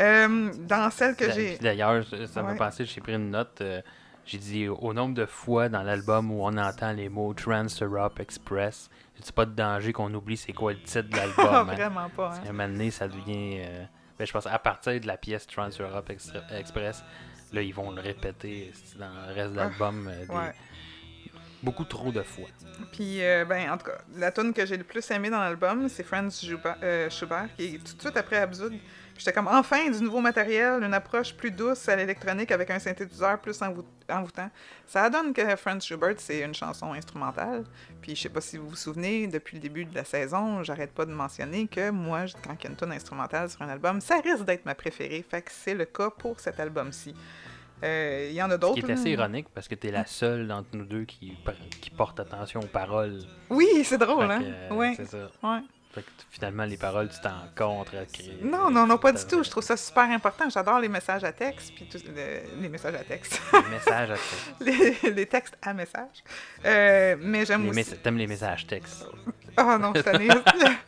Euh, dans celle que j'ai... D'ailleurs, ça m'a Ouais. passé, j'ai pris une note. euh, j'ai dit au nombre de fois dans l'album où on entend les mots Trans Europe Express, c'est pas de danger qu'on oublie c'est quoi le titre de l'album. Hein. vraiment pas, hein. qu'à un moment donné, ça devient. euh, ben, je pense à partir de la pièce Trans Europe Extra- Express, là, ils vont le répéter dans le reste de l'album euh, des- Ah, Ouais. Beaucoup trop de fois. Puis, euh, ben, en tout cas, la tune que j'ai le plus aimée dans l'album, c'est Franz euh, Schubert, qui est tout de suite après Absurd. Puis J'étais comme, enfin, du nouveau matériel, une approche plus douce à l'électronique avec un synthétiseur plus envoûtant. Ça donne que Franz Schubert, c'est une chanson instrumentale. Puis, je sais pas si vous vous souvenez, depuis le début de la saison, j'arrête pas de mentionner que moi, quand il y a une tune instrumentale sur un album, ça risque d'être ma préférée. Fait que c'est le cas pour cet album-ci. Euh, Il y en a Ce d'autres. qui est assez ironique parce que t'es la seule d'entre nous deux qui, qui porte attention aux paroles. Oui, c'est drôle, hein? euh, ouais. C'est ça. ouais. Fait que finalement, les paroles, tu t'en contre. à créer- Non, non, non, pas du tout. Je trouve ça super important. J'adore les messages à texte, puis tout- le- les messages à texte, Les messages à texte. les, les textes à message. Euh, mais j'aime aussi. T'aimes les messages textes. Oh non, je tannée.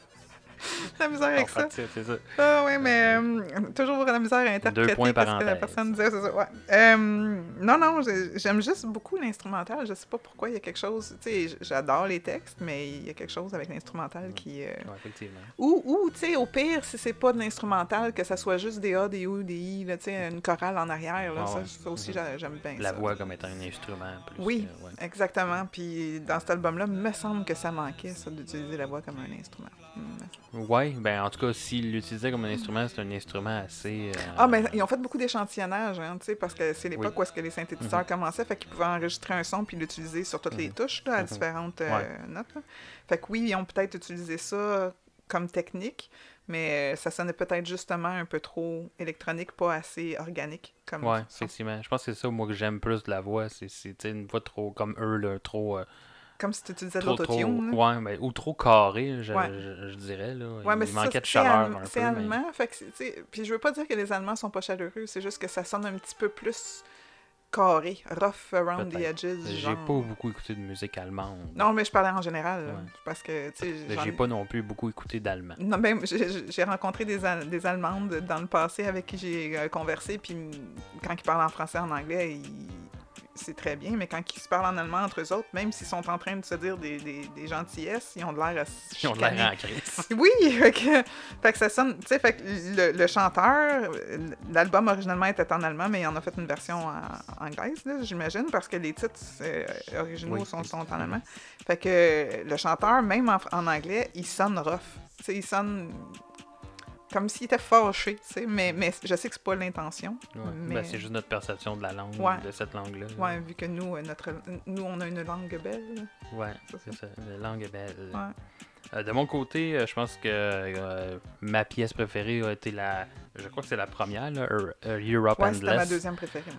la misère avec ça. c'est ça. Ah ouais, mais euh, toujours la misère à interpréter points ce que la personne disait. c'est ça, ouais. Euh, non, non, j'ai- j'aime juste beaucoup l'instrumental. Je sais pas pourquoi il y a quelque chose. Tu sais, j'adore les textes, mais il y a quelque chose avec l'instrumental qui. euh, Ouais, effectivement. Ou, ou tu sais, au pire, si c'est pas de l'instrumental, que ça soit juste des A, des O, des I, là, tu sais, une chorale en arrière, là, Ah ça, ouais. ça aussi, j'a- j'aime bien La ça. voix comme étant un instrument. Plus Oui, que- exactement. Puis dans cet album-là, il me semble que ça manquait, ça, d'utiliser la voix comme un instrument. Mm. Ouais, ben en tout cas, s'il l'utilisait comme un instrument, c'est un instrument assez. euh, Ah, mais ils ont fait beaucoup d'échantillonnage, hein, tu sais, parce que c'est l'époque Oui. où est-ce que les synthétiseurs Mhm. commençaient, fait qu'ils pouvaient enregistrer un son puis l'utiliser sur toutes les Mhm. touches, là, à Mhm. différentes euh, Ouais. notes. là. Fait que oui, ils ont peut-être utilisé ça comme technique, mais ça sonnait peut-être justement un peu trop électronique, pas assez organique comme Ouais, son. effectivement. Je pense que c'est ça, moi, que j'aime plus de la voix. C'est une voix trop comme eux, là, trop. euh, Comme si tu utilisais de l'autotune. ouais, ben, ou trop carré, je, Ouais. je, je dirais. Là. Ouais, mais Il c'est manquait ça, de chaleur un C'est peu. mais- allemand, fait que puis je veux pas dire que les Allemands sont pas chaleureux, c'est juste que ça sonne un petit peu plus carré, rough around the edges. J'ai genre. pas beaucoup écouté de musique allemande. Non, mais je parlais en général, Ouais. parce que, Mais J'ai pas non plus beaucoup écouté d'allemand. Non, ben, j'ai rencontré des, des Allemandes dans le passé avec qui j'ai euh, conversé, puis quand ils parlent en français, en anglais, ils- c'est très bien, mais quand ils se parlent en allemand entre eux autres, même s'ils sont en train de se dire des, des, des gentillesses, ils ont de l'air à Ils ont de l'air en crise. Oui, fait que, fait que ça sonne, tu sais, fait que le, le chanteur, l'album originalement était en allemand, mais il en a fait une version en anglaise, là, j'imagine, parce que les titres euh, originaux Oui, sont, sont en allemand. Fait que le chanteur, même en, en anglais, il sonne rough. Tu sais, il sonne comme s'il était fâché, tu sais, mais, mais je sais que c'est pas l'intention. Ouais. Mais- Ben, c'est juste notre perception de la langue, Ouais. de cette langue-là. Ouais, vu que nous, euh, notre, nous, on a une langue belle. Ouais, C'est ça. La langue est belle. Ouais. Euh, de mon côté, euh, je pense que euh, ma pièce préférée a été la. Je crois que c'est la première, là, Eur- Europe Ouais, c'était ma deuxième préférée.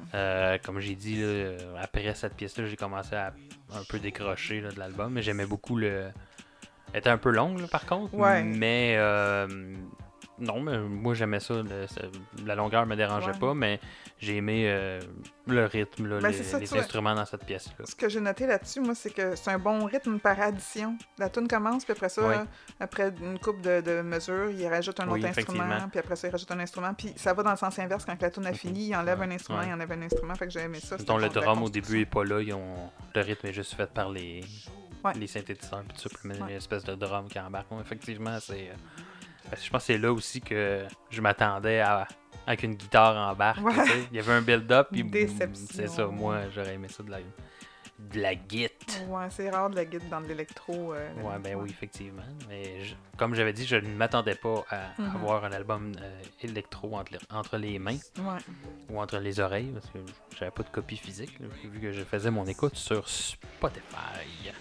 comme j'ai dit, là, après cette pièce-là, j'ai commencé à un peu décrocher là, de l'album, mais j'aimais beaucoup le. Elle était un peu longue, par contre. Ouais. Mais. Non, mais moi j'aimais ça. le- ça- la longueur me dérangeait Ouais. pas, mais j'ai aimé euh, le rythme, là, Ben, les, c'est ça, les tu vois. instruments dans cette pièce-là. Ce que j'ai noté là-dessus, moi, c'est que c'est un bon rythme par addition. La tune commence, puis après ça, après une coupe de, de mesures, il rajoute un Oui, autre instrument, effectivement. puis après ça, il rajoute un instrument, puis ça va dans le sens inverse quand la tune a fini, il enlève un instrument, Ouais. il enlève un instrument, fait que j'ai aimé ça. Le la drum au début est pas là, ils ont... le rythme est juste fait par les, Ouais. les synthétiseurs, puis tout ça, puis il y a Ouais. une espèce de drum qui embarque. Ouais, effectivement, c'est. euh, parce que je pense que c'est là aussi que je m'attendais à avec une guitare en barque. Ouais. Il y avait un build-up, c'est ça. Moi, j'aurais aimé ça de la, de la git. Ouais, c'est rare de la guide dans de l'électro. euh, Ouais, ben oui, effectivement. Mais je- comme j'avais dit, je ne m'attendais pas à Mhm. avoir un album euh, électro entre, les- entre les mains Ouais. ou entre les oreilles parce que j'avais pas de copie physique vu que je faisais mon écoute sur Spotify.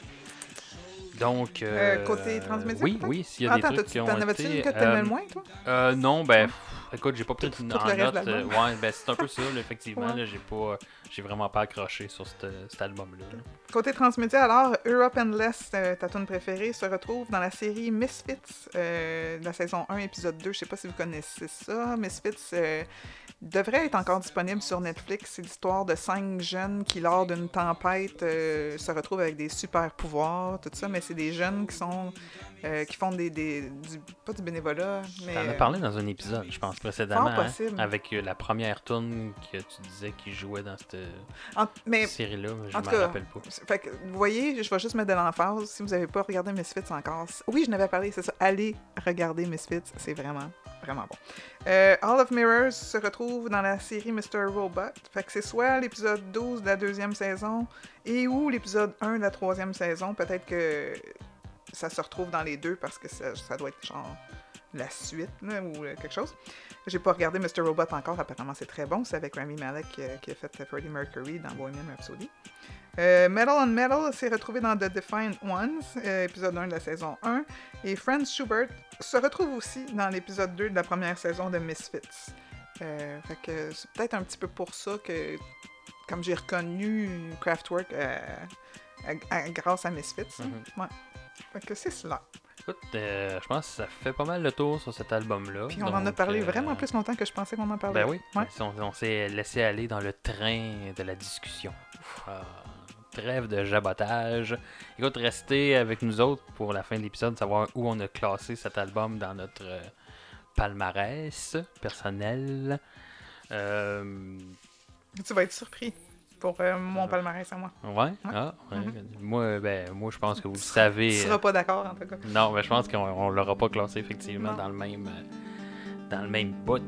Donc euh, Euh, côté transmédia, Oui, oui, s'il y a Attends, des trucs t'as- qui ont t'en avais-tu une que t'aimais euh, le moins, toi? euh, non, ben pff, écoute, j'ai pas pris une en note. euh, ouais, ben c'est un peu ça, là, effectivement. Ouais. là, j'ai pas j'ai vraiment pas accroché sur cet album-là. là. Côté transmédia, alors, Europe Endless, euh, ta tune préférée, se retrouve dans la série Misfits, euh, la saison 1, épisode 2. Je sais pas si vous connaissez ça. Misfits euh, devrait être encore disponible sur Netflix. C'est l'histoire de cinq jeunes qui, lors d'une tempête, euh, se retrouvent avec des super pouvoirs, tout ça. Mais c'est des jeunes qui sont euh, qui font des, des- du, pas du bénévolat, mais T'en as euh, parlé dans un épisode, je pense, précédemment. Hein, possible. avec euh, la première tune que tu disais qui jouait dans cette en- mais série-là, mais je en m'en rappelle pas. Fait que, vous voyez, je vais juste mettre de l'emphase. Si vous n'avez pas regardé Misfits encore, oui, je n'avais parlé, c'est ça. Allez regarder Misfits, c'est vraiment, vraiment bon. Euh, All of Mirrors se retrouve dans la série Mr. Robot. Fait que c'est soit l'épisode 12 de la deuxième saison et ou l'épisode 1 de la troisième saison. Peut-être que ça se retrouve dans les deux parce que ça, ça doit être genre la suite là, ou euh, quelque chose. J'ai pas regardé Mr. Robot encore, apparemment c'est très bon. C'est avec Rami Malek euh, qui a fait Freddie Mercury dans Bohemian Rhapsody. Euh, Metal on Metal s'est retrouvé dans The Defiant Ones, euh, épisode 1 de la saison 1. Et Franz Schubert se retrouve aussi dans l'épisode 2 de la première saison de Misfits. Fait que c'est peut-être un petit peu pour ça que, comme j'ai reconnu Kraftwerk grâce à Misfits. Mhm. Ouais. Fait que c'est cela. Écoute, euh, je pense que ça fait pas mal le tour sur cet album-là. Puis on en a parlé euh, vraiment plus longtemps que je pensais qu'on en parlait. Ben oui, Ouais. on, on s'est laissé aller dans le train de la discussion. Ah, trêve de jabotage. Écoute, restez avec nous autres pour la fin de l'épisode, savoir où on a classé cet album dans notre euh, palmarès personnel. Tu vas être surpris pour euh, mon palmarès à moi. ouais, ah, ouais. Mhm. Moi, ben, moi, je pense que vous le savez. Tu euh, seras pas d'accord en tout cas. Non, mais je pense qu'on on l'aura pas classé effectivement Non. dans le même euh, dans le même bout.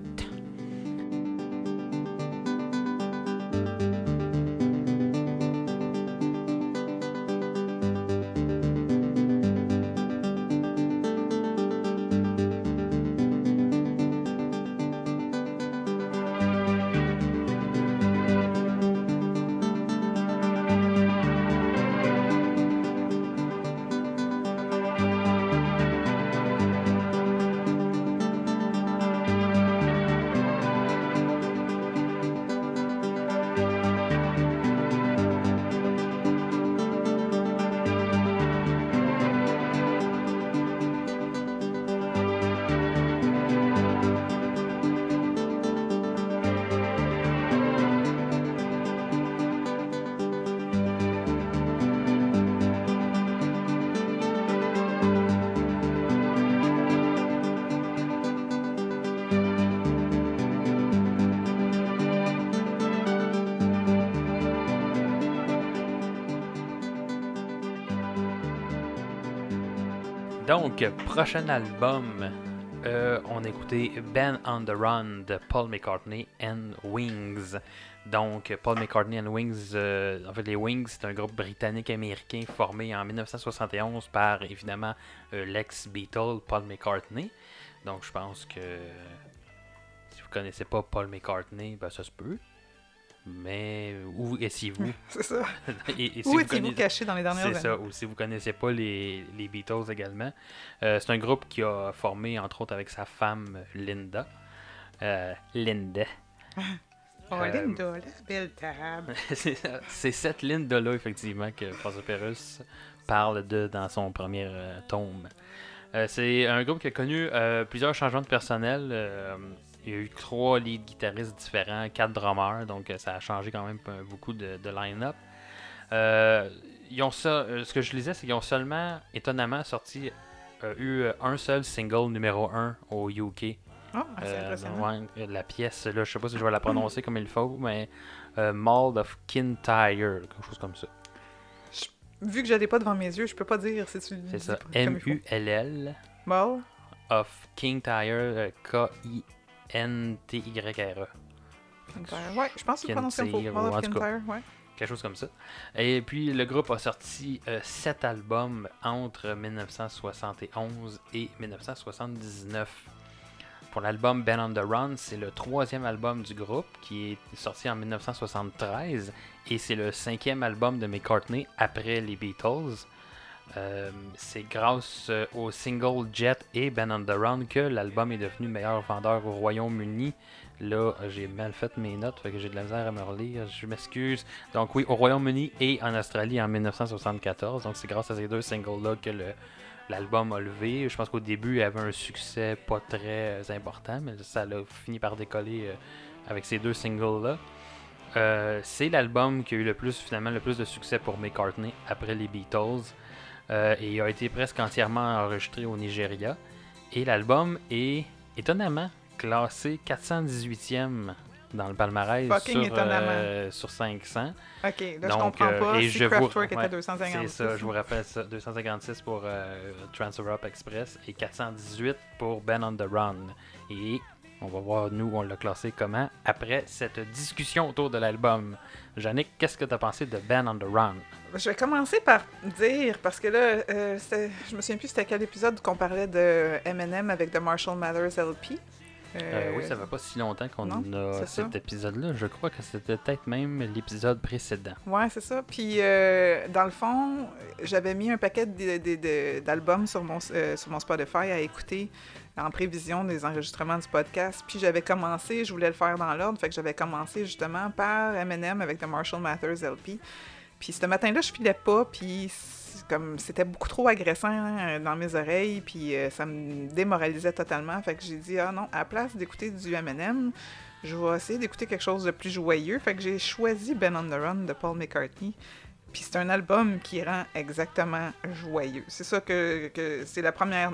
Donc, prochain album, euh, on a écouté Band on the Run de Paul McCartney and Wings. Donc, Paul McCartney and Wings, euh, en fait, les Wings, c'est un groupe britannique-américain formé en 1971 par, évidemment, euh, l'ex-Beatle Paul McCartney. Donc, je pense que si vous connaissez pas Paul McCartney, ben, ça se peut. Mais où étiez-vous C'est ça. Et- et si Où vous étiez-vous caché dans les dernières c'est années? ça, ou si vous connaissez pas les, les Beatles également. Euh, c'est un groupe qui a formé, entre autres, avec sa femme Linda. Euh, Linda. Oh, Euh, Linda, la belle table. c'est. C'est cette Linda-là, effectivement, que François parle de dans son premier tome. C'est un groupe qui a connu plusieurs changements de personnel. Il y a eu trois lead guitaristes différents, quatre drummers, donc euh, ça a changé quand même euh, beaucoup de, de line-up. Euh, ils ont ça, ce que je lisais, c'est qu'ils ont seulement, étonnamment, sorti, euh, eu un seul single numéro 1 au UK. Oh, c'est impressionnant. euh, la pièce, là, je sais pas si je vais la prononcer comme il faut, mais Mold of Kintyre, quelque chose comme ça. Vu que je l'ai pas devant mes yeux, je peux pas dire si tu C'est ça. M-U-L-L Bon, of Kintyre, euh, K-I-N-T-Y-R-E. Kintyre. Ouais, je pense que comme ouais. quelque chose comme ça. Et puis le groupe a sorti euh, sept albums entre 1971 et 1979. Pour l'album Ben on the Run, c'est le troisième album du groupe qui est sorti en 1973 et c'est le cinquième album de McCartney après les Beatles. Euh, c'est grâce euh, au single Jet et Ben on the Run que l'album est devenu meilleur vendeur au Royaume-Uni. Là, j'ai mal fait mes notes, j'ai de la misère à me relire, je m'excuse. Donc oui, au Royaume-Uni et en Australie en 1974. Donc c'est grâce à ces deux singles-là que l'album a levé. Je pense qu'au début, il avait un succès pas très euh, important, mais ça a fini par décoller avec ces deux singles-là. C'est l'album qui a eu le plus, finalement, le plus de succès pour McCartney après les Beatles. Euh, et il a été presque entièrement enregistré au Nigeria. Et l'album est étonnamment classé 418e dans le palmarès Fucking sur, euh, sur 500. Ok, là, je Donc, comprends euh, pas. et si je vous- Kraftwerk était ouais, à 250. C'est ça, je vous rappelle ça. 256 pour euh, Trans-Europe Express et 418 pour Ben on the Run. Et on va voir, nous, on l'a classé comment après cette discussion autour de l'album. Jannick, qu'est-ce que tu as pensé de Ben on the Run? Je vais commencer par dire, parce que là, euh, je me souviens plus c'était quel épisode qu'on parlait de Eminem avec The Marshall Mathers LP. Euh, oui, ça fait pas si longtemps qu'on a cet épisode-là. Je crois que c'était peut-être même l'épisode précédent. Ouais, c'est ça. Puis, euh, dans le fond, j'avais mis un paquet d'albums sur, mon, euh, sur mon Spotify à écouter en prévision des enregistrements du podcast. Puis, j'avais commencé, je voulais le faire dans l'ordre, fait que j'avais commencé justement par Eminem avec The Marshall Mathers LP. Puis, ce matin-là, je filais pas, puis comme c'était beaucoup trop agressant hein, dans mes oreilles, puis euh, ça me démoralisait totalement. Fait que j'ai dit, ah non, à la place d'écouter du Eminem, je vais essayer d'écouter quelque chose de plus joyeux. Fait que j'ai choisi Ben on the Run de Paul McCartney. Puis c'est un album qui rend exactement joyeux. C'est ça que, que c'est la première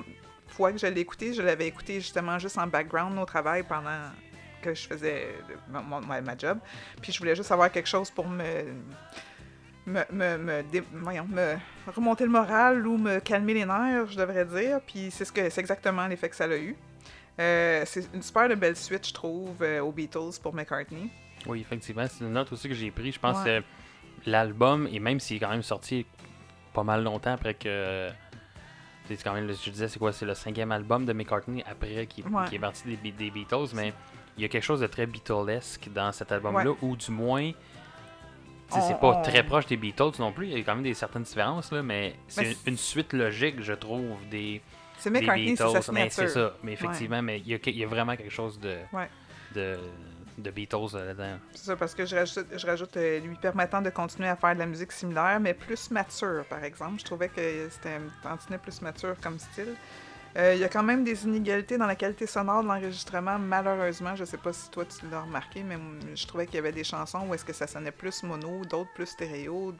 fois que je l'ai écouté. Je l'avais écouté justement juste en background au travail pendant que je faisais mon- ma job. Puis je voulais juste avoir quelque chose pour me me, me, me, dé- voyons, me remonter le moral ou me calmer les nerfs, je devrais dire. Puis c'est ce que c'est exactement l'effet que ça a eu. Euh, c'est une super de belle suite, je trouve, euh, aux Beatles pour McCartney. Oui, effectivement, c'est une note aussi que j'ai pris. Je pense Ouais. que l'album, et même s'il est quand même sorti pas mal longtemps après que. C'est quand même, je disais, c'est quoi C'est le cinquième album de McCartney après qui, Ouais. qui est parti des Beatles, mais il y a quelque chose de très Beatlesque dans cet album-là, ou du moins. C'est pas on- très proche des Beatles non plus, il y a quand même des certaines différences, là, mais c'est une, suite logique, je trouve, des, C'est des McCartney, Beatles. Mais c'est ça, mais effectivement, mais il y, a, il y a vraiment quelque chose de, Ouais. de, de Beatles euh, là-dedans. C'est ça, parce que je rajoute, je rajoute euh, lui permettant de continuer à faire de la musique similaire, mais plus mature, par exemple. Je trouvais que c'était un tantinet plus mature comme style. Euh, y a quand même des inégalités dans la qualité sonore de l'enregistrement, malheureusement. Je sais pas si toi tu l'as remarqué, mais je trouvais qu'il y avait des chansons où est-ce que ça sonnait plus mono, d'autres plus stéréo.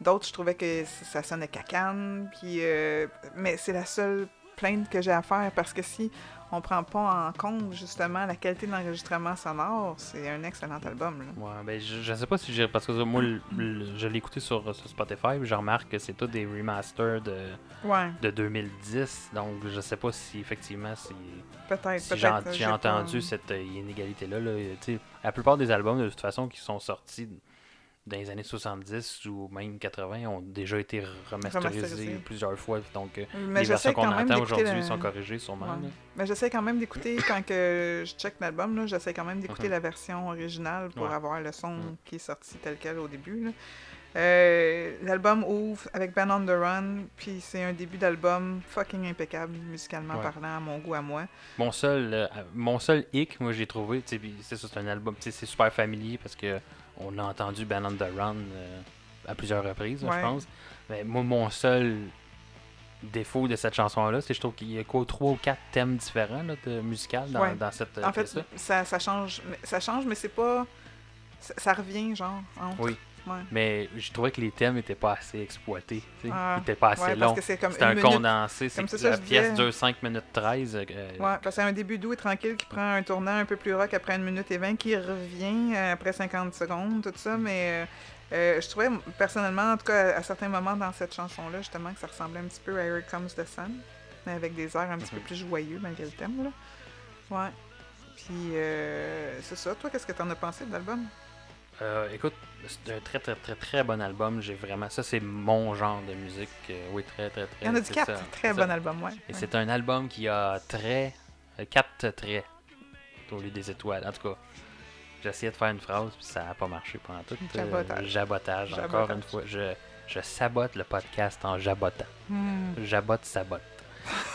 D'autres, je trouvais que ça sonnait cacane. Puis, euh, mais c'est la seule plainte que j'ai à faire parce que si on prend pas en compte justement la qualité de l'enregistrement sonore, c'est un excellent album. Là. Ouais, ben je, je sais pas si j'ai. Parce que moi, le- le- je l'ai écouté sur, sur Spotify, je remarque que c'est tout des remasters de, Ouais, de 2010. Donc je sais pas si effectivement si, peut-être. si peut-être j'ai là, pas- entendu cette euh, inégalité-là. Là, sais, la plupart des albums, de toute façon, qui sont sortis dans les années 70 ou même 80 ont déjà été remasterisés Remasterisés. plusieurs fois. Donc euh, Mais les versions qu'on entend aujourd'hui la- sont corrigées sûrement. Ouais. Mais j'essaie quand même d'écouter, quand que je check l'album, j'essaie quand même d'écouter Mhm. la version originale pour Ouais. avoir le son Mhm. qui est sorti tel quel au début. Euh, l'album ouvre avec Ben on the Run, puis c'est un début d'album fucking impeccable, musicalement Ouais. parlant, à mon goût à moi. Mon seul, euh, mon seul hic, moi j'ai trouvé, c'est ça, c'est un album, c'est super familier parce que on a entendu Band on the Run euh, à plusieurs reprises, Ouais. je pense. Mais moi, mon seul défaut de cette chanson-là, c'est que je trouve qu'il y a quoi, trois ou quatre thèmes différents là, de musical dans, Ouais. dans cette En fait, ça, ça change, mais- ça change, mais c'est pas... Ça, ça revient, genre, entre. Oui. Ouais. Mais je trouvais que les thèmes n'étaient pas assez exploités. Ah, Ils n'étaient pas assez Ouais, longs. c'est un minute... condensé. C'est ça, la pièce disais. dure 5 minutes 13. euh, Ouais, parce que c'est un début doux et tranquille qui prend un tournant un peu plus rock après une minute et vingt, qui revient euh, après 50 secondes, tout ça, mais euh, je trouvais personnellement, en tout cas à, à certains moments dans cette chanson-là, justement, que ça ressemblait un petit peu à Here Comes the Sun, mais avec des airs un petit peu plus joyeux malgré le thème, là. Ouais. Puis, euh, c'est ça. Toi, qu'est-ce que t'en as pensé de l'album? Euh, écoute, c'est un très très très très bon album. J'ai vraiment ça, c'est mon genre de musique. Euh, oui, très très très. Il y en a c'est quatre. ça, Très bon ça. album, ouais. Et Ouais. c'est un album qui a très euh, quatre traits au lieu des étoiles. En tout cas, essayé de faire une phrase puis ça n'a pas marché pendant tout. euh, Jabotage. jabotage. Encore une fois, je, je sabote le podcast en jabotant. Hmm. Jabote sabote.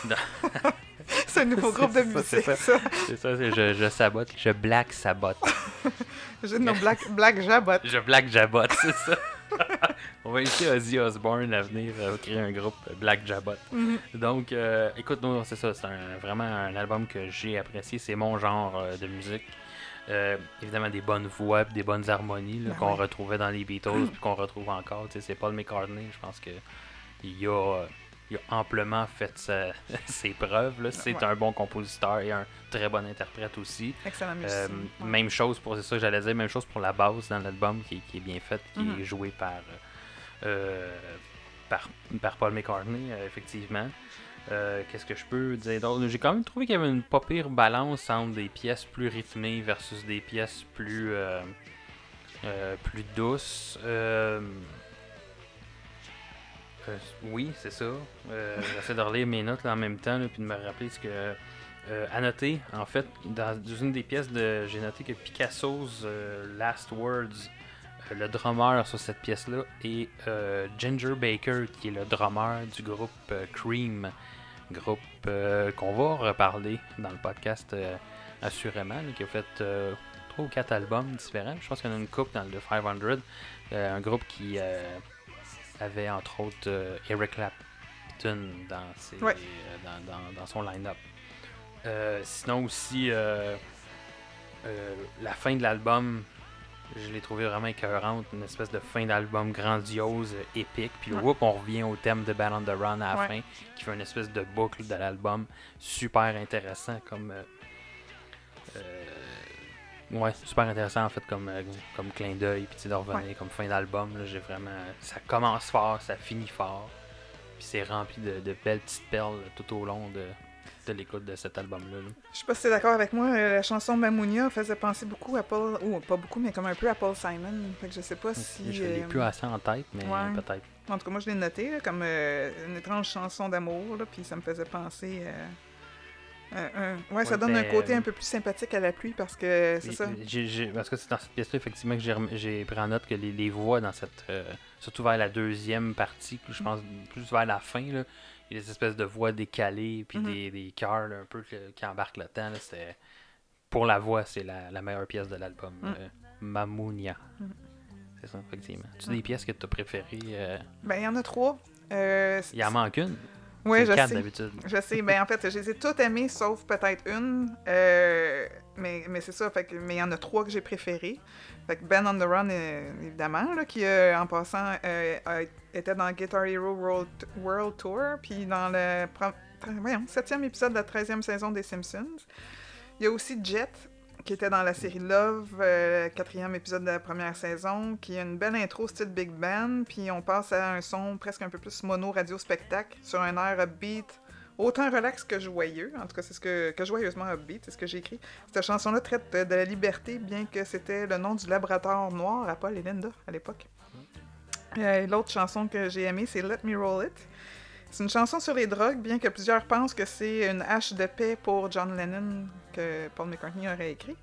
C'est un nouveau groupe de C'est ça, c'est musique, ça. C'est ça, c'est je, je sabote, je black sabote. Nos Black, Black Jabot. Je black jabot, c'est ça. On va inviter Ozzy Osbourne à venir euh, créer un groupe euh, Black Jabot. Mhm. Donc, euh, écoute, non, c'est ça, c'est vraiment un album que j'ai apprécié. C'est mon genre euh, de musique. Évidemment, des bonnes voix, des bonnes harmonies Ben qu'on ouais. retrouvait dans les Beatles, puis qu'on retrouve encore. C'est Paul McCartney, je pense que il a, euh, il a amplement fait sa- ses preuves. là. C'est Ouais. un bon compositeur et un très bon interprète aussi. Excellent. Euh, ouais. Même chose pour, c'est ça que j'allais dire, même chose pour la basse dans l'album qui, qui est bien faite, qui Mhm. est jouée par, euh, par, par Paul McCartney, euh, effectivement. Euh, Qu'est-ce que je peux dire d'autre? J'ai quand même trouvé qu'il y avait une pas pire balance entre des pièces plus rythmées versus des pièces plus, plus douces. Euh, oui, c'est ça. Euh, J'essaie de relire mes notes là, en même temps, là, puis de me rappeler ce que. Euh, à noter, en fait, dans une des pièces de. J'ai noté que Picasso's euh, Last Words, le drummer sur cette pièce-là, euh, Ginger Baker, qui est le drummer du groupe Cream, groupe qu'on va reparler dans le podcast assurément, qui a fait trois ou quatre albums différents. Je pense qu'il y en a une coupe dans le 500, euh, un groupe qui avait entre autres euh, Eric Clapton dans, ses, Ouais. euh, dans, dans- dans son line-up. Euh, sinon aussi, la fin de l'album, je l'ai trouvé vraiment écœurante, une espèce de fin d'album grandiose, épique. Puis Ouais. whoop, on revient au thème de Band on the Run à la Ouais. fin, qui fait une espèce de boucle de l'album, super intéressant comme... euh, euh, ouais, super intéressant en fait comme, euh, comme clin d'œil, puis de revenir comme fin d'album. là, J'ai vraiment... Ça commence fort, ça finit fort. Puis c'est rempli de, de belles petites perles tout au long de, de l'écoute de cet album-là. là. Je sais pas si t'es d'accord avec moi, euh, la chanson Mamounia faisait penser beaucoup à Paul, ou pas beaucoup, mais comme un peu à Paul Simon. Fait que je sais pas si. je l'ai euh, plus assez en tête, mais ouais. peut-être. En tout cas, moi je l'ai noté là, comme euh, une étrange chanson d'amour, là, puis ça me faisait penser. euh, un- un- Ouais, ça donne un ben, côté euh, un peu plus sympathique à la pluie parce que c'est ça. j'ai- parce que c'est dans cette pièce-là, effectivement, que j'ai pris en note que les, les voix dans cette. euh, surtout vers la deuxième partie, que je pense plus vers la fin, là, il y a des espèces de voix décalées, puis Mhm. des, des un peu qui embarquent le temps. pour la voix, c'est la, la meilleure pièce de l'album. Mhm. euh, Mamounia. Mhm. C'est ça, effectivement. Tu Mhm. des pièces que tu as préférées euh, Ben, il y en a trois. Euh, Il en manque une. Oui, je sais. d'habitude. Je sais, ben en fait, je les ai toutes aimées, sauf peut-être une. Euh, mais mais c'est ça, fait que, mais il y en a trois que j'ai préférées. Fait que Ben on the Run, euh, évidemment, là, qui, euh, en passant, euh, a- était dans Guitar Hero World, World Tour. Puis dans le... voyons, septième épisode de la 13e saison des Simpsons. Il y a aussi Jet, qui était dans la série Love, euh, quatrième épisode de la première saison, qui a une belle intro style Big Band, puis on passe à un son presque un peu plus mono radio spectacle sur un air upbeat, autant relax que joyeux. En tout cas, c'est ce que, que joyeusement upbeat, c'est ce que j'ai écrit. Cette chanson-là traite de la liberté, bien que c'était le nom du laboratoire noir à Paul et Linda à l'époque. Euh, L'autre chanson que j'ai aimée, c'est Let Me Roll It. C'est une chanson sur les drogues, bien que plusieurs pensent que c'est une hache de paix pour John Lennon que Paul McCartney aurait écrit.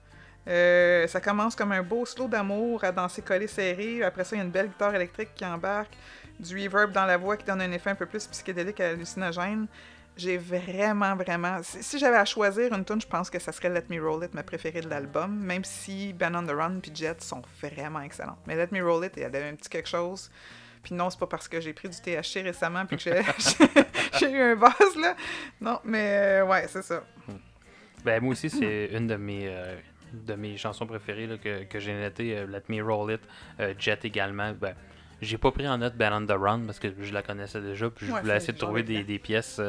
Euh, ça commence comme un beau slow d'amour à danser collé serré. Après ça, il y a une belle guitare électrique qui embarque, du reverb dans la voix qui donne un effet un peu plus psychédélique et hallucinogène. J'ai vraiment, vraiment. Si, j'avais à choisir une tune, je pense que ça serait Let Me Roll It, ma préférée de l'album, même si Ben on the Run et Jet sont vraiment excellentes. Mais Let Me Roll It, elle avait un petit quelque chose. Puis non, c'est pas parce que j'ai pris du THC récemment puis que j'ai- eu un buzz, là. Non, mais euh, ouais, c'est ça. Ben, moi aussi, c'est une de mes, euh, de mes chansons préférées là, que, que j'ai notées. euh, Let Me Roll It. Jet également. Ben, j'ai pas pris en note Band on the Run parce que je la connaissais déjà. Puis je Ouais, voulais essayer de trouver des, des pièces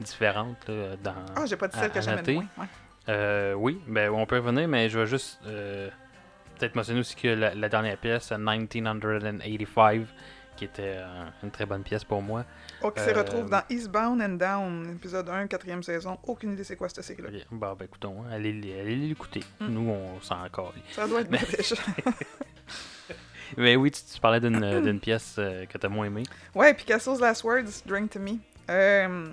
différentes là, dans. Ah, j'ai pas dit à- celle que j'aimais moins. Ouais. Euh, oui, ben, on peut revenir, mais je vais juste euh, peut-être mentionner aussi que la, la dernière pièce, 1985, qui était euh, une très bonne pièce pour moi. Oh, qui se Euh, retrouve dans Eastbound and Down, épisode 1, quatrième saison. Aucune idée c'est quoi cette série-là. Ok, Bon, ben écoutons, hein, allez, l'écouter. Mm. Nous, on s'en encore. Ça doit être british. Mais oui, tu, tu parlais d'une euh, d'une pièce euh, que t'as moins aimée. Ouais, Picasso's Last Words, Drink to Me. Euh,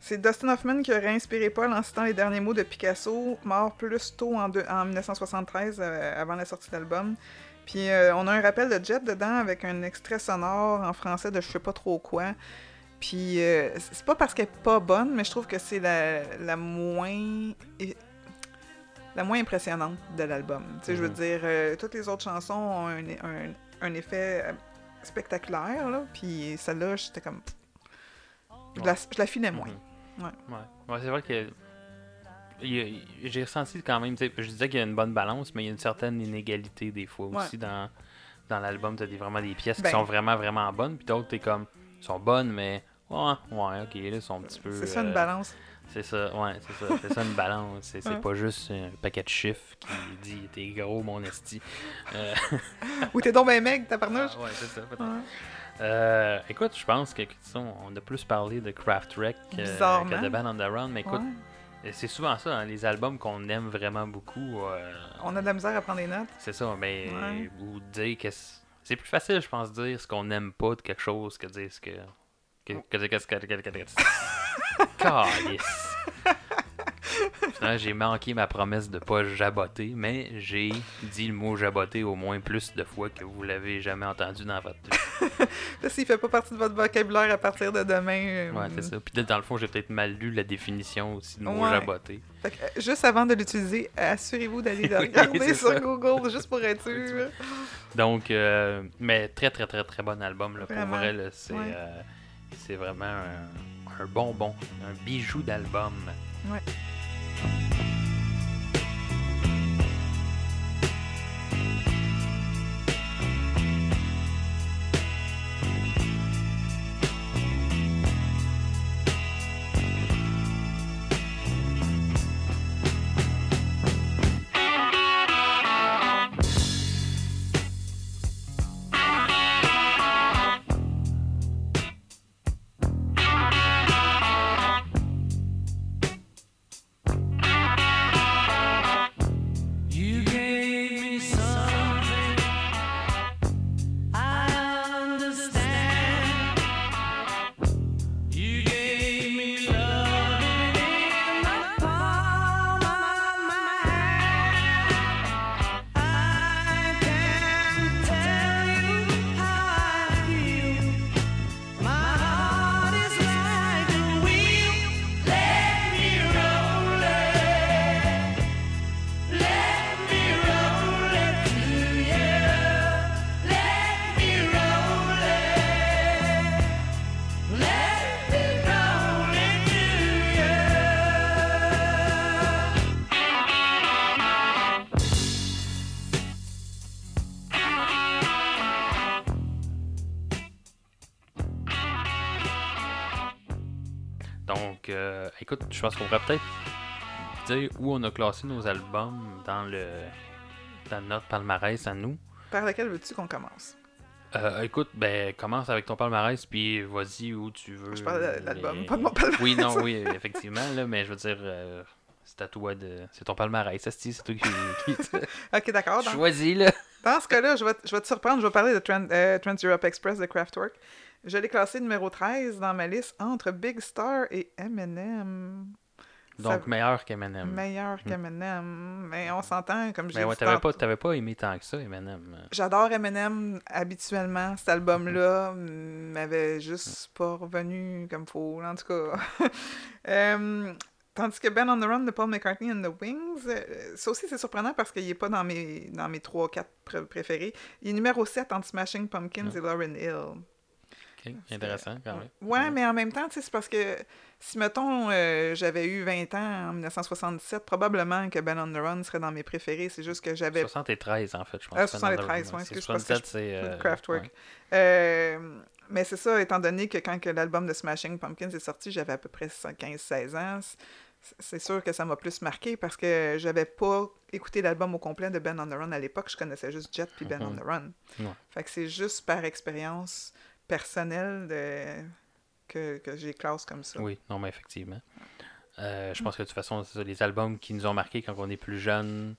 c'est Dustin Hoffman qui aurait inspiré Paul en citant les derniers mots de Picasso, mort plus tôt en, deux- en 1973, euh, avant la sortie de l'album. Puis euh, on a un rappel de Jet dedans avec un extrait sonore en français de je sais pas trop quoi. Puis euh, c'est pas parce qu'elle est pas bonne, mais je trouve que c'est la, la moins la moins impressionnante de l'album. Tu sais, je veux Mhm. dire, euh, toutes les autres chansons ont un, un- un effet spectaculaire, là. Puis celle-là, j'étais comme. Je la, je la filais moins. Mhm. Ouais. Ouais, Ouais, c'est vrai que. J'ai ressenti quand même, je disais qu'il y a une bonne balance, mais il y a une certaine inégalité des fois Ouais. aussi dans, dans l'album. T'as des, vraiment des pièces Ben. qui sont vraiment, vraiment bonnes, puis d'autres, t'es comme, sont bonnes, mais ouais, ouais, ok, là, sont un petit peu. C'est ça une euh, balance. C'est ça, ouais, c'est ça. C'est ça une balance. C'est Ouais. pas juste un paquet de chiffres qui dit t'es gros, mon esti. Euh, Ou t'es donc ben mec, ta parnouche. ah, ouais, c'est ça, peut-être. Ouais. Euh, écoute, je pense que on a plus parlé de Craft Wreck que de Band on the Run, mais écoute, Ouais. C'est souvent ça, hein, les albums qu'on aime vraiment beaucoup, euh, On a de la misère à prendre des notes. c'est ça, mais Ouais. ou dire que c'est plus facile, je pense, de dire ce qu'on n'aime pas de quelque chose que de dire ce que. que, que, que, que, j'ai manqué ma promesse de pas jaboter, mais j'ai dit le mot jaboter au moins plus de fois que vous l'avez jamais entendu dans votre vie. S'il fait pas partie de votre vocabulaire à partir de demain. euh, Ouais, c'est ça. Puis dans le fond, j'ai peut-être mal lu la définition aussi du mot Ouais. jaboter. Fait que, euh, juste avant de l'utiliser, assurez-vous d'aller le regarder sur ça. Google, juste pour être sûr. Donc, euh, mais très, très, très, très bon album. Là, pour vrai, c'est Ouais. euh, vraiment un, un bonbon, un bijou d'album. Ouais. Thank you. Écoute, je pense qu'on pourrait peut-être dire où on a classé nos albums dans le dans notre palmarès à nous. Par lequel veux-tu qu'on commence? Euh, écoute, ben commence avec ton palmarès, puis vas-y où tu veux. Je parle de l'album, les- pas de mon palmarès. Oui, non, oui, effectivement, là, mais je veux dire, euh, c'est à toi de. C'est ton palmarès, c'est toi qui, Ok, d'accord. Choisis, là. dans ce cas-là, je vais, te- je vais te surprendre. Je vais parler de Trans, euh, Trans Europe Express de Kraftwerk. Je l'ai classé numéro 13 dans ma liste entre Big Star et Eminem. Donc, Ça- meilleur qu'Eminem. meilleur qu'Eminem. Mais on s'entend, comme j'ai Mais ouais, dit t'avais pas, t'avais pas aimé tant que ça, Eminem. J'adore Eminem habituellement. Cet album-là m'avait juste pas revenu comme faut, en tout cas. Euh, tandis que Ben on the Run de Paul McCartney and the Wings, euh, ça aussi c'est surprenant parce qu'il est pas dans mes, dans mes 3-4 préférés. Il est numéro 7 entre Smashing Pumpkins et Lauryn Hill. Intéressant, quand même. Ouais, mais en même temps, c'est parce que si, mettons, euh, j'avais eu 20 ans en 1977, probablement que Ben on the Run serait dans mes préférés. C'est juste que j'avais 73, en fait, je pense. Ah, que c'est dans le- 73, ouais, c'est excuse, parce que 77, c'est. euh, Kraftwerk. ouais. Euh, mais c'est ça, étant donné que quand que l'album de Smashing Pumpkins est sorti, j'avais à peu près 15-16 ans. C'est sûr que ça m'a plus marqué parce que j'avais pas écouté l'album au complet de Ben on the Run à l'époque. Je connaissais juste Jet puis Ben on the Run. Ouais. Fait que c'est juste par expérience personnelle de... que, que j'ai classe comme ça. Oui, non, mais effectivement. Euh, je pense que de toute façon, les albums qui nous ont marqués quand on est plus jeune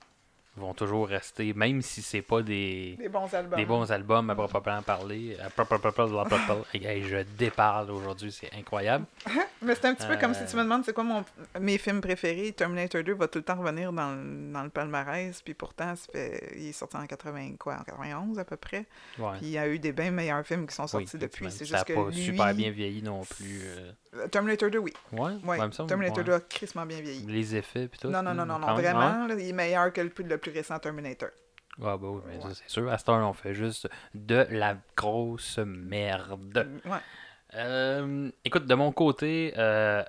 vont toujours rester, même si c'est pas des, Des bons albums. des bons albums à proprement parler. À proprement. Hey, je déparle aujourd'hui, c'est incroyable. Mais c'est un petit peu comme si Euh. tu me demandes c'est quoi mon, mes films préférés? Terminator 2 va tout le temps revenir dans, le- dans le palmarès, puis pourtant, fait- il est sorti en 80, quoi, en 91 à peu près. Ouais. Puis il y a eu des bien meilleurs films qui sont Oui, sortis depuis. C'est ça juste que pas lui... super bien vieilli non plus. euh. Euh, Terminator 2, oui. Ouais, Terminator ouais. 2 a crissement bien vieilli. Les effets puis tout. Non, non, non, non, non, ouais. vraiment, là, il est meilleur que le plus, le plus récent Terminator. Ah bah oui, mais Ouais. ça c'est sûr. À cette heure, on fait juste de la grosse merde. Ouais. Euh, écoute, de mon côté, euh,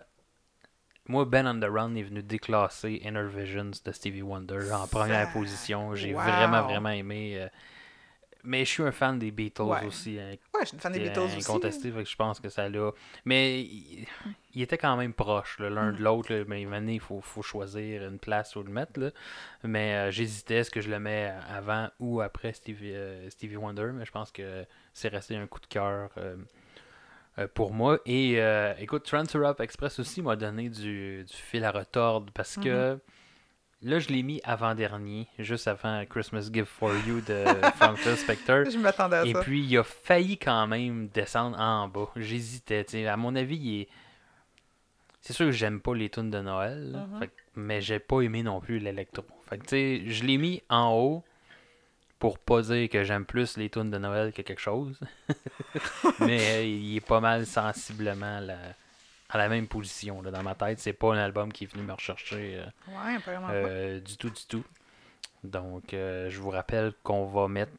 moi, Ben on the Run est venu déclasser Inner Visions de Stevie Wonder en première Ça- position. J'ai Wow. vraiment, vraiment aimé. euh, mais je suis un fan des Beatles Ouais. aussi. hein, Ouais, je suis une fan des Beatles aussi. incontesté, fait que je pense que ça l'a. Mais il, il était quand même proche l'un Mm. de l'autre. Mais maintenant, il faut, faut choisir une place où le mettre. là. Mais euh, j'hésitais, est-ce que je le mets avant ou après Stevie, euh, Stevie Wonder? Mais je pense que c'est resté un coup de cœur euh, pour moi. Et euh, écoute, Trans Europe Express aussi m'a donné du, du fil à retordre parce que. Là, je l'ai mis avant-dernier, juste avant Christmas Gift for You de Phil Spector. Je m'attendais à Et ça. puis, il a failli quand même descendre en bas. J'hésitais. tu sais. À mon avis, il est. C'est sûr que j'aime pas les tunes de Noël, là. Mhm. Fait mais j'ai pas aimé non plus l'électro. Fait que, tu sais, je l'ai mis en haut pour pas dire que j'aime plus les tunes de Noël que quelque chose. mais euh, il est pas mal sensiblement à la, à la même position là, dans ma tête. C'est pas un album qui est venu me rechercher. euh, Ouais, apparemment pas. euh, du tout, du tout. Donc, euh, je vous rappelle qu'on va mettre.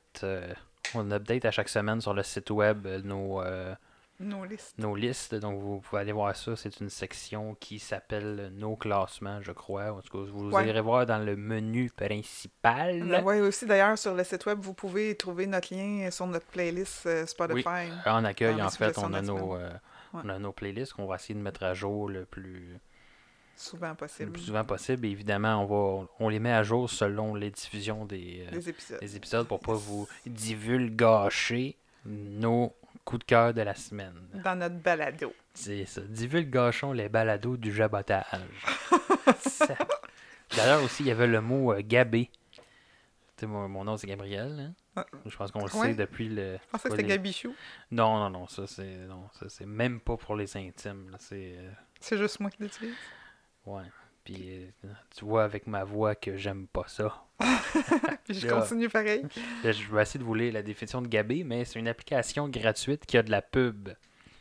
on update à chaque semaine sur le site web nos, euh, Nos listes. nos listes. Donc, vous pouvez aller voir ça. C'est une section qui s'appelle Nos classements, je crois. En tout cas, vous Ouais. irez voir dans le menu principal. Oui, aussi d'ailleurs, sur le site web, vous pouvez trouver notre lien sur notre playlist Spotify. En accueil, en fait, on a, nos, euh, Ouais. on a nos playlists qu'on va essayer de mettre à jour le plus, Souvent le possible. plus souvent possible. Et évidemment, on, va, on les met à jour selon les diffusions des, euh, épisodes. les épisodes pour pas vous divulgacher nos coups de cœur de la semaine. Dans notre balado. C'est ça. Divulgachons les balados du jabotage. D'ailleurs aussi, il y avait le mot euh, gabé. Mon, mon nom c'est Gabriel. hein. Ah. Je pense qu'on le Ouais. sait depuis le. Je pensais que c'était les- Gabichou. Non, non, non, ça c'est non, ça c'est même pas pour les intimes. C'est euh, C'est juste moi qui l'utilise. ouais. Puis euh, tu vois avec ma voix que j'aime pas ça. Puis je Là. continue pareil. Là, je vais essayer de vous lire la définition de Gabé, mais c'est une application gratuite qui a de la pub.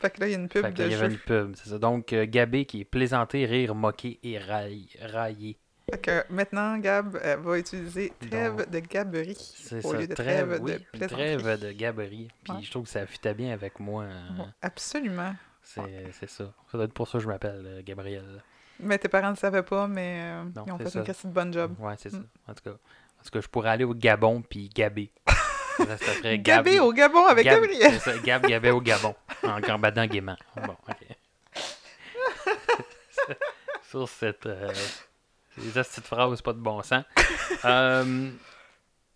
Fait que là, il y a une pub Fait de qu'il y avait jeu. une pub, c'est ça. Donc, euh, Gabé qui est plaisanté, rire, moqué et raille- raillé. Que maintenant, Gab euh, va utiliser trêve Donc, de gaberie C'est au ça, lieu de trêve, trêve oui, de plaisanterie. trêve de gaberie. Puis Ouais. je trouve que ça fitait bien avec moi. hein. Bon, absolument. C'est ça. Ça doit être pour ça que je m'appelle euh, Gabriel. Mais tes parents ne savaient pas, mais euh, Non, ils ont fait ça. une question de bonne job. Ouais, c'est ça. Mm. En tout cas, en tout cas, je pourrais aller au Gabon puis Gabé. Ça, ça ferait Gab- Gabé au Gabon avec Gab- Gabriel. ça, Gab Gabé au Gabon. En gambadant gaiement. Bon, ok. sur cette, euh, ces petites phrases pas de bon sens. Euh,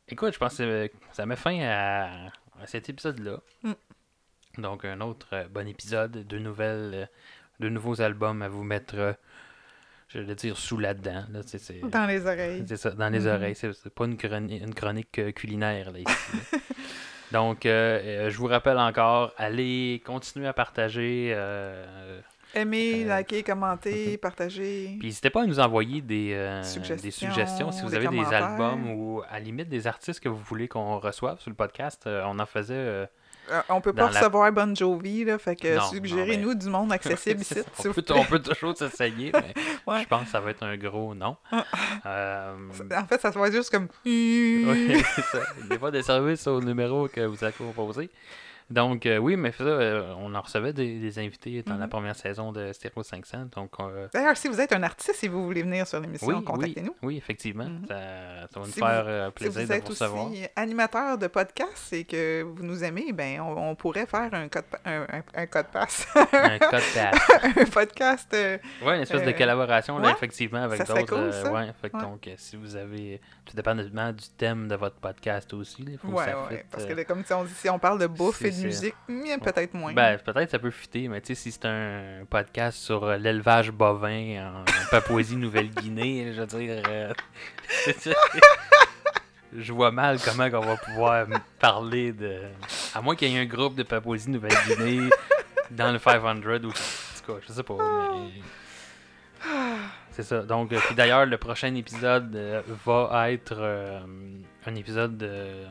écoute, je pense que ça met fin à, à cet épisode-là. Mm. Donc, un autre euh, bon épisode, de nouvelles, euh, de nouveaux albums à vous mettre, je vais dire, sous la dent. Là, c'est, Dans les oreilles. c'est ça, dans les Mhm. oreilles. C'est, pas une, chroni- une chronique culinaire, là, ici. Donc, euh, je vous rappelle encore, allez continuer à partager. euh, Aimer, Euh, liker, commenter, partager. puis n'hésitez pas à nous envoyer des, euh, des Suggestions, si vous des avez des albums ou à la limite des artistes que vous voulez qu'on reçoive sur le podcast. Euh, on en faisait. euh, on peut pas la- recevoir Bon Jovi, là, fait que suggérez-nous du monde accessible ici, on, peut, on peut toujours s'essayer, mais Ouais. je pense que ça va être un gros non. Euh, En fait, ça se voit juste comme... oui, ça. Des fois, des services au numéro que vous avez proposé. Donc, euh, oui, mais ça, euh, on en recevait des, des invités dans la Mhm. première saison de Stereo 500. Donc, euh, D'ailleurs, si vous êtes un artiste et vous voulez venir sur l'émission, oui, oui, contactez-nous. oui, effectivement. Mhm. ça, ça va nous Si faire vous- euh, Si plaisir vous de êtes vous recevoir. animateur de podcast et que vous nous aimez, ben on, on pourrait faire un code, un, un- un code pass, Un code un podcast. Ouais, une espèce de collaboration, là, ouais, effectivement, avec d'autres. cool, ouais, Ouais. donc, si vous avez. Tout dépendamment du thème de votre podcast aussi. Il faut que ça parce que comme si on, si on parle de bouffe et musique, peut-être moins. Ben, peut-être ça peut fitter, mais tu sais, si c'est un podcast sur euh, l'élevage bovin en, en Papouasie-Nouvelle-Guinée, je veux dire. euh, je vois mal comment on va pouvoir parler de. À moins qu'il y ait un groupe de Papouasie-Nouvelle-Guinée dans le 500 ou. En tout cas, je sais pas. mais- C'est ça. Donc, euh, puis d'ailleurs, le prochain épisode va être euh, un épisode de.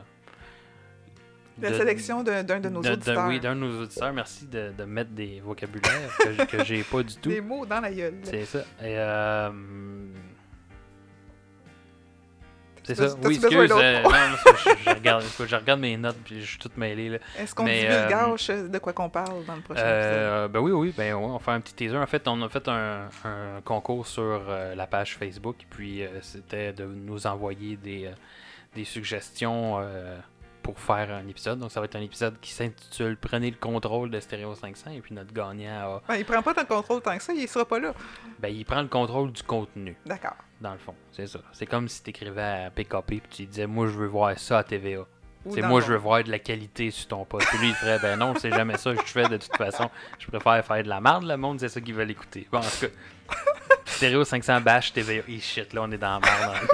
La de- sélection d'un de nos de- auditeurs. oui, d'un de nos auditeurs. Merci de, de mettre des vocabulaires que, j'ai pas du tout. Des mots dans la gueule. C'est ça. Et euh, C'est ça. Oui, excuse. euh, non, je, je regarde, je regarde mes notes puis je suis tout mêlé. Est-ce qu'on divulgage de quoi qu'on parle dans le prochain épisode? Euh, ben oui, oui, ben ouais, on fait un petit teaser. En fait, on a fait un, un concours sur euh, la page Facebook, puis euh, c'était de nous envoyer des, euh, des suggestions euh, pour faire un épisode. Donc, ça va être un épisode qui s'intitule Prenez le contrôle de Stereo 500, et puis notre gagnant, a- Ben, il prend pas ton contrôle tant que ça, il sera pas là. ben, il prend le contrôle du contenu, D'accord. dans le fond. C'est ça. C'est comme si tu écrivais à PKP, puis tu disais, moi, je veux voir ça à TVA. C'est moi, je veux voir de la qualité sur ton poste. Puis lui, il ferait, ben non, c'est jamais ça que je fais de toute façon. Je préfère faire de la merde, le monde, c'est ça qu'ils veulent écouter. Bon, en tout cas, Stéréo 500 bash TVA. Et shit, là, on est dans la merde. hein.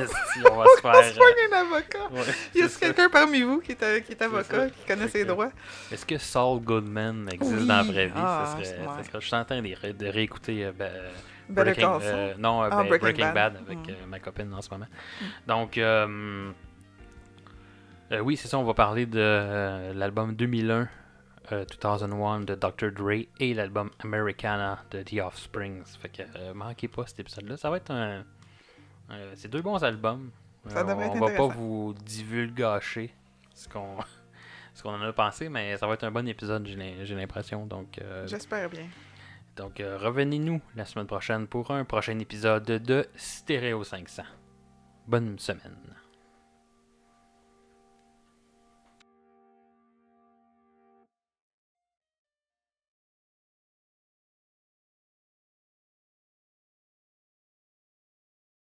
On va se On se faire. pogne un avocat. euh, ouais, Y a quelqu'un parmi vous qui est, euh, qui est avocat, qui connaît ses que- droits? Est-ce que Saul Goodman existe Oui. dans la vraie vie? Ah, ça serait, ouais. ça serait- Je suis en train de, ré- de réécouter euh, ben, Breaking, Call Saul? euh, non, euh, Ah, ben, Breaking Breaking, Bad. Bad, avec Mm. euh, ma copine en ce moment. Donc, euh, euh, oui, c'est ça, on va parler de euh, l'album 2001, euh, 2001 de Dr. Dre et l'album Americana de The Offspring. Fait que euh, manquez pas cet épisode-là. Ça va être un. euh, c'est deux bons albums. Ça on être va pas vous divulgacher ce qu'on ce qu'on en a pensé, mais ça va être un bon épisode, j'ai l'im- j'ai l'impression. Donc, euh, J'espère bien. donc euh, revenez-nous la semaine prochaine pour un prochain épisode de Stéréo 500. Bonne semaine.